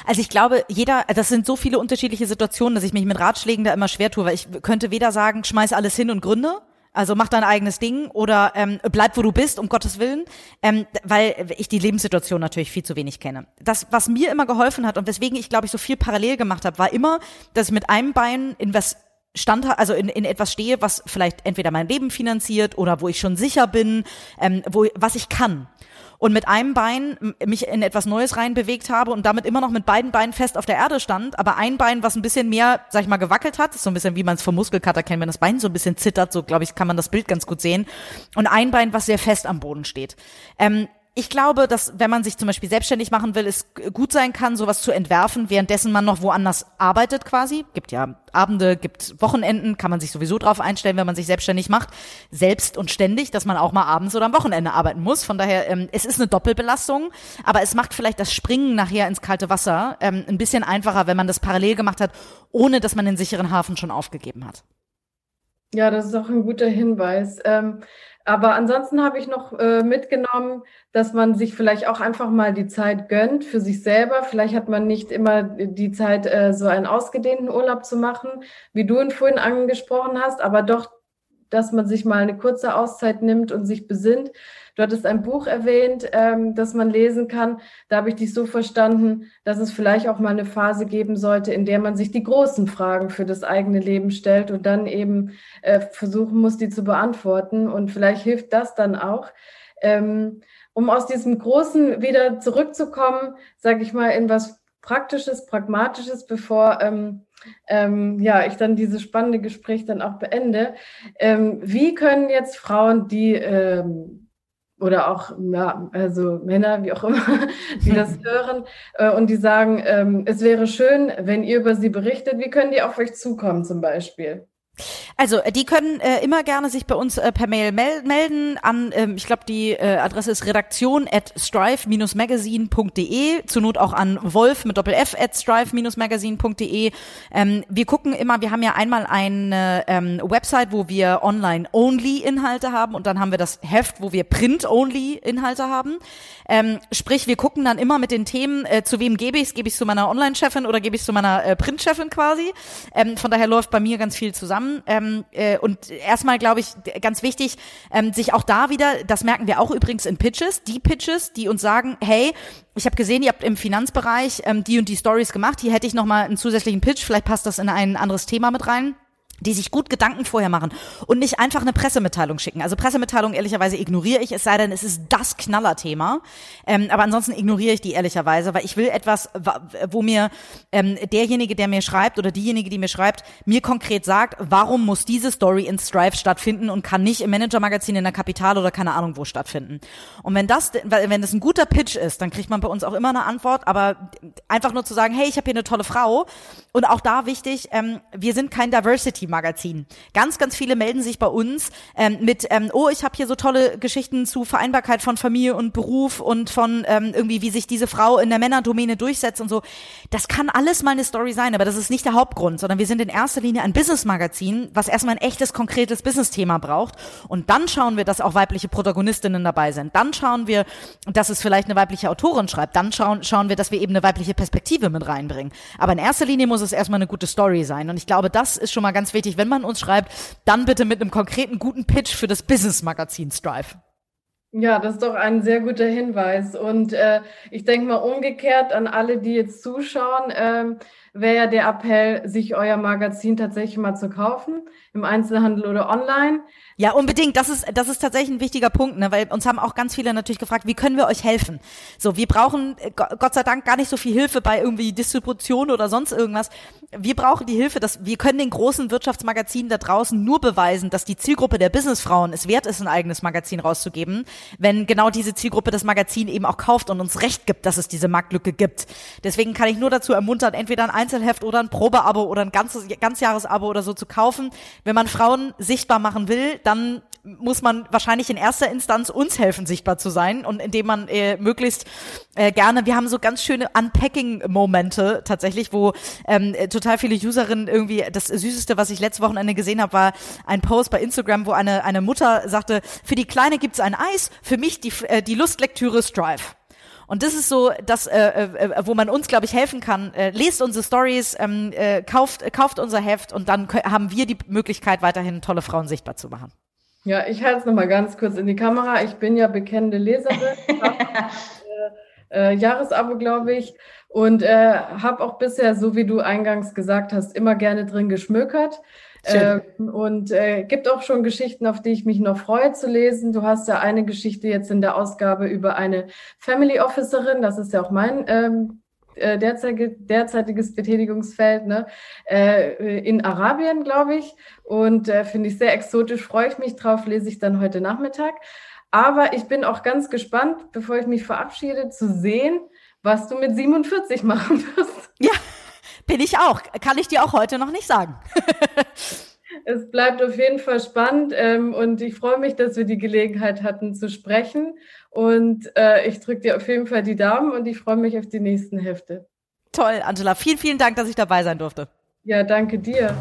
Also ich glaube, jeder, das sind so viele unterschiedliche Situationen, dass ich mich mit Ratschlägen da immer schwer tue, weil ich könnte weder sagen, schmeiß alles hin und gründe, also mach dein eigenes Ding oder ähm, bleib, wo du bist, um Gottes Willen, ähm, weil ich die Lebenssituation natürlich viel zu wenig kenne. Das, was mir immer geholfen hat und weswegen ich, glaube ich, so viel parallel gemacht habe, war immer, dass ich mit einem Bein in was stand, also in, in etwas stehe, was vielleicht entweder mein Leben finanziert oder wo ich schon sicher bin, ähm, wo, was ich kann und mit einem Bein mich in etwas Neues reinbewegt habe und damit immer noch mit beiden Beinen fest auf der Erde stand, aber ein Bein, was ein bisschen mehr, sag ich mal, gewackelt hat, so ein bisschen wie man es vom Muskelkater kennt, wenn das Bein so ein bisschen zittert, so glaube ich, kann man das Bild ganz gut sehen und ein Bein, was sehr fest am Boden steht. Ähm, ich glaube, dass wenn man sich zum Beispiel selbstständig machen will, es gut sein kann, sowas zu entwerfen, währenddessen man noch woanders arbeitet quasi. Gibt ja Abende, gibt Wochenenden, kann man sich sowieso drauf einstellen, wenn man sich selbstständig macht. Selbst und ständig, dass man auch mal abends oder am Wochenende arbeiten muss. Von daher, ähm, es ist eine Doppelbelastung, aber es macht vielleicht das Springen nachher ins kalte Wasser ähm, ein bisschen einfacher, wenn man das parallel gemacht hat, ohne dass man den sicheren Hafen schon aufgegeben hat. Ja, das ist auch ein guter Hinweis. Ähm, aber ansonsten habe ich noch äh, mitgenommen, dass man sich vielleicht auch einfach mal die Zeit gönnt für sich selber. Vielleicht hat man nicht immer die Zeit, äh, so einen ausgedehnten Urlaub zu machen, wie du ihn vorhin angesprochen hast, aber doch, dass man sich mal eine kurze Auszeit nimmt und sich besinnt. Du hattest ein Buch erwähnt, ähm, das man lesen kann. Da habe ich dich so verstanden, dass es vielleicht auch mal eine Phase geben sollte, in der man sich die großen Fragen für das eigene Leben stellt und dann eben äh, versuchen muss, die zu beantworten. Und vielleicht hilft das dann auch. Ähm, um aus diesem Großen wieder zurückzukommen, sage ich mal, in was Praktisches, Pragmatisches, bevor ähm, ähm, ja, ich dann dieses spannende Gespräch dann auch beende. Ähm, wie können jetzt Frauen, die ähm, oder auch ja, also Männer, wie auch immer, die das hören äh, und die sagen, ähm, es wäre schön, wenn ihr über sie berichtet. Wie können die auf euch zukommen zum Beispiel? Also, äh, die können äh, immer gerne sich bei uns äh, per Mail mel melden an, ähm, ich glaube, die äh, Adresse ist redaktion at strive-magazine.de, zur Not auch an Wolf mit Doppel-F at strive-magazine.de. Ähm, wir gucken immer, wir haben ja einmal eine ähm, Website, wo wir Online-Only-Inhalte haben und dann haben wir das Heft, wo wir Print-Only-Inhalte haben. Ähm, sprich, wir gucken dann immer mit den Themen, äh, zu wem gebe ich es? Gebe ich zu meiner Online-Chefin oder gebe ich zu meiner äh, Print-Chefin quasi? Ähm, von daher läuft bei mir ganz viel zusammen zusammen. Ähm, äh, und erstmal glaube ich ganz wichtig, ähm, sich auch da wieder, das merken wir auch übrigens in Pitches, die Pitches, die uns sagen, hey, ich habe gesehen, ihr habt im Finanzbereich ähm, die und die Stories gemacht. Hier hätte ich noch mal einen zusätzlichen Pitch. Vielleicht passt das in ein anderes Thema mit rein die sich gut Gedanken vorher machen und nicht einfach eine Pressemitteilung schicken. Also Pressemitteilung ehrlicherweise ignoriere ich, es sei denn, es ist das Knallerthema. Ähm, aber ansonsten ignoriere ich die ehrlicherweise, weil ich will etwas, wo mir ähm, derjenige, der mir schreibt oder diejenige, die mir schreibt, mir konkret sagt, warum muss diese Story in Strive stattfinden und kann nicht im Manager-Magazin in der Kapital oder keine Ahnung wo stattfinden. Und wenn das, wenn das ein guter Pitch ist, dann kriegt man bei uns auch immer eine Antwort. Aber einfach nur zu sagen, hey, ich habe hier eine tolle Frau und auch da wichtig, ähm, wir sind kein Diversity Magazin. Ganz, ganz viele melden sich bei uns ähm, mit, ähm, oh, ich habe hier so tolle Geschichten zu Vereinbarkeit von Familie und Beruf und von ähm, irgendwie, wie sich diese Frau in der Männerdomäne durchsetzt und so. Das kann alles mal eine Story sein, aber das ist nicht der Hauptgrund, sondern wir sind in erster Linie ein Business-Magazin, was erstmal ein echtes, konkretes Business-Thema braucht. Und dann schauen wir, dass auch weibliche Protagonistinnen dabei sind. Dann schauen wir, dass es vielleicht eine weibliche Autorin schreibt. Dann schauen, schauen wir, dass wir eben eine weibliche Perspektive mit reinbringen. Aber in erster Linie muss es erstmal eine gute Story sein. Und ich glaube, das ist schon mal ganz wichtig, wenn man uns schreibt, dann bitte mit einem konkreten guten Pitch für das Business-Magazin Strive. Ja, das ist doch ein sehr guter Hinweis. Und äh, ich denke mal umgekehrt an alle, die jetzt zuschauen, äh, wäre ja der Appell, sich euer Magazin tatsächlich mal zu kaufen, im Einzelhandel oder online. Ja, unbedingt. Das ist, das ist tatsächlich ein wichtiger Punkt, ne? weil uns haben auch ganz viele natürlich gefragt, wie können wir euch helfen? So, wir brauchen äh, Gott sei Dank gar nicht so viel Hilfe bei irgendwie Distribution oder sonst irgendwas. Wir brauchen die Hilfe, dass wir können den großen Wirtschaftsmagazinen da draußen nur beweisen, dass die Zielgruppe der Businessfrauen es wert ist, ein eigenes Magazin rauszugeben, wenn genau diese Zielgruppe das Magazin eben auch kauft und uns recht gibt, dass es diese Marktlücke gibt. Deswegen kann ich nur dazu ermuntern, entweder ein Einzelheft oder ein Probeabo oder ein ganzes Ganzjahresabo oder so zu kaufen. Wenn man Frauen sichtbar machen will, dann muss man wahrscheinlich in erster Instanz uns helfen, sichtbar zu sein und indem man äh, möglichst äh, gerne, wir haben so ganz schöne Unpacking-Momente tatsächlich, wo ähm, total viele Userinnen irgendwie, das Süßeste, was ich letzte Wochenende gesehen habe, war ein Post bei Instagram, wo eine, eine Mutter sagte, für die Kleine gibt's ein Eis, für mich die, äh, die Lustlektüre Strive. Und das ist so, das, äh, äh, wo man uns, glaube ich, helfen kann. Äh, lest unsere Stories, ähm, äh, kauft, äh, kauft unser Heft und dann haben wir die Möglichkeit, weiterhin tolle Frauen sichtbar zu machen. Ja, ich halte es nochmal ganz kurz in die Kamera. Ich bin ja bekennende Leserin. äh, Jahresabo, glaube ich. Und äh, habe auch bisher, so wie du eingangs gesagt hast, immer gerne drin geschmökert. Äh, und äh, gibt auch schon Geschichten, auf die ich mich noch freue zu lesen. Du hast ja eine Geschichte jetzt in der Ausgabe über eine Family Officerin. Das ist ja auch mein ähm, äh, derzeitige, derzeitiges Betätigungsfeld ne? äh, in Arabien, glaube ich. Und äh, finde ich sehr exotisch, freue ich mich drauf, lese ich dann heute Nachmittag. Aber ich bin auch ganz gespannt, bevor ich mich verabschiede, zu sehen, was du mit 47 machen wirst. Ja, bin ich auch. Kann ich dir auch heute noch nicht sagen. es bleibt auf jeden Fall spannend ähm, und ich freue mich, dass wir die Gelegenheit hatten zu sprechen. Und äh, ich drücke dir auf jeden Fall die Daumen und ich freue mich auf die nächsten Hefte. Toll, Angela. Vielen, vielen Dank, dass ich dabei sein durfte. Ja, danke dir.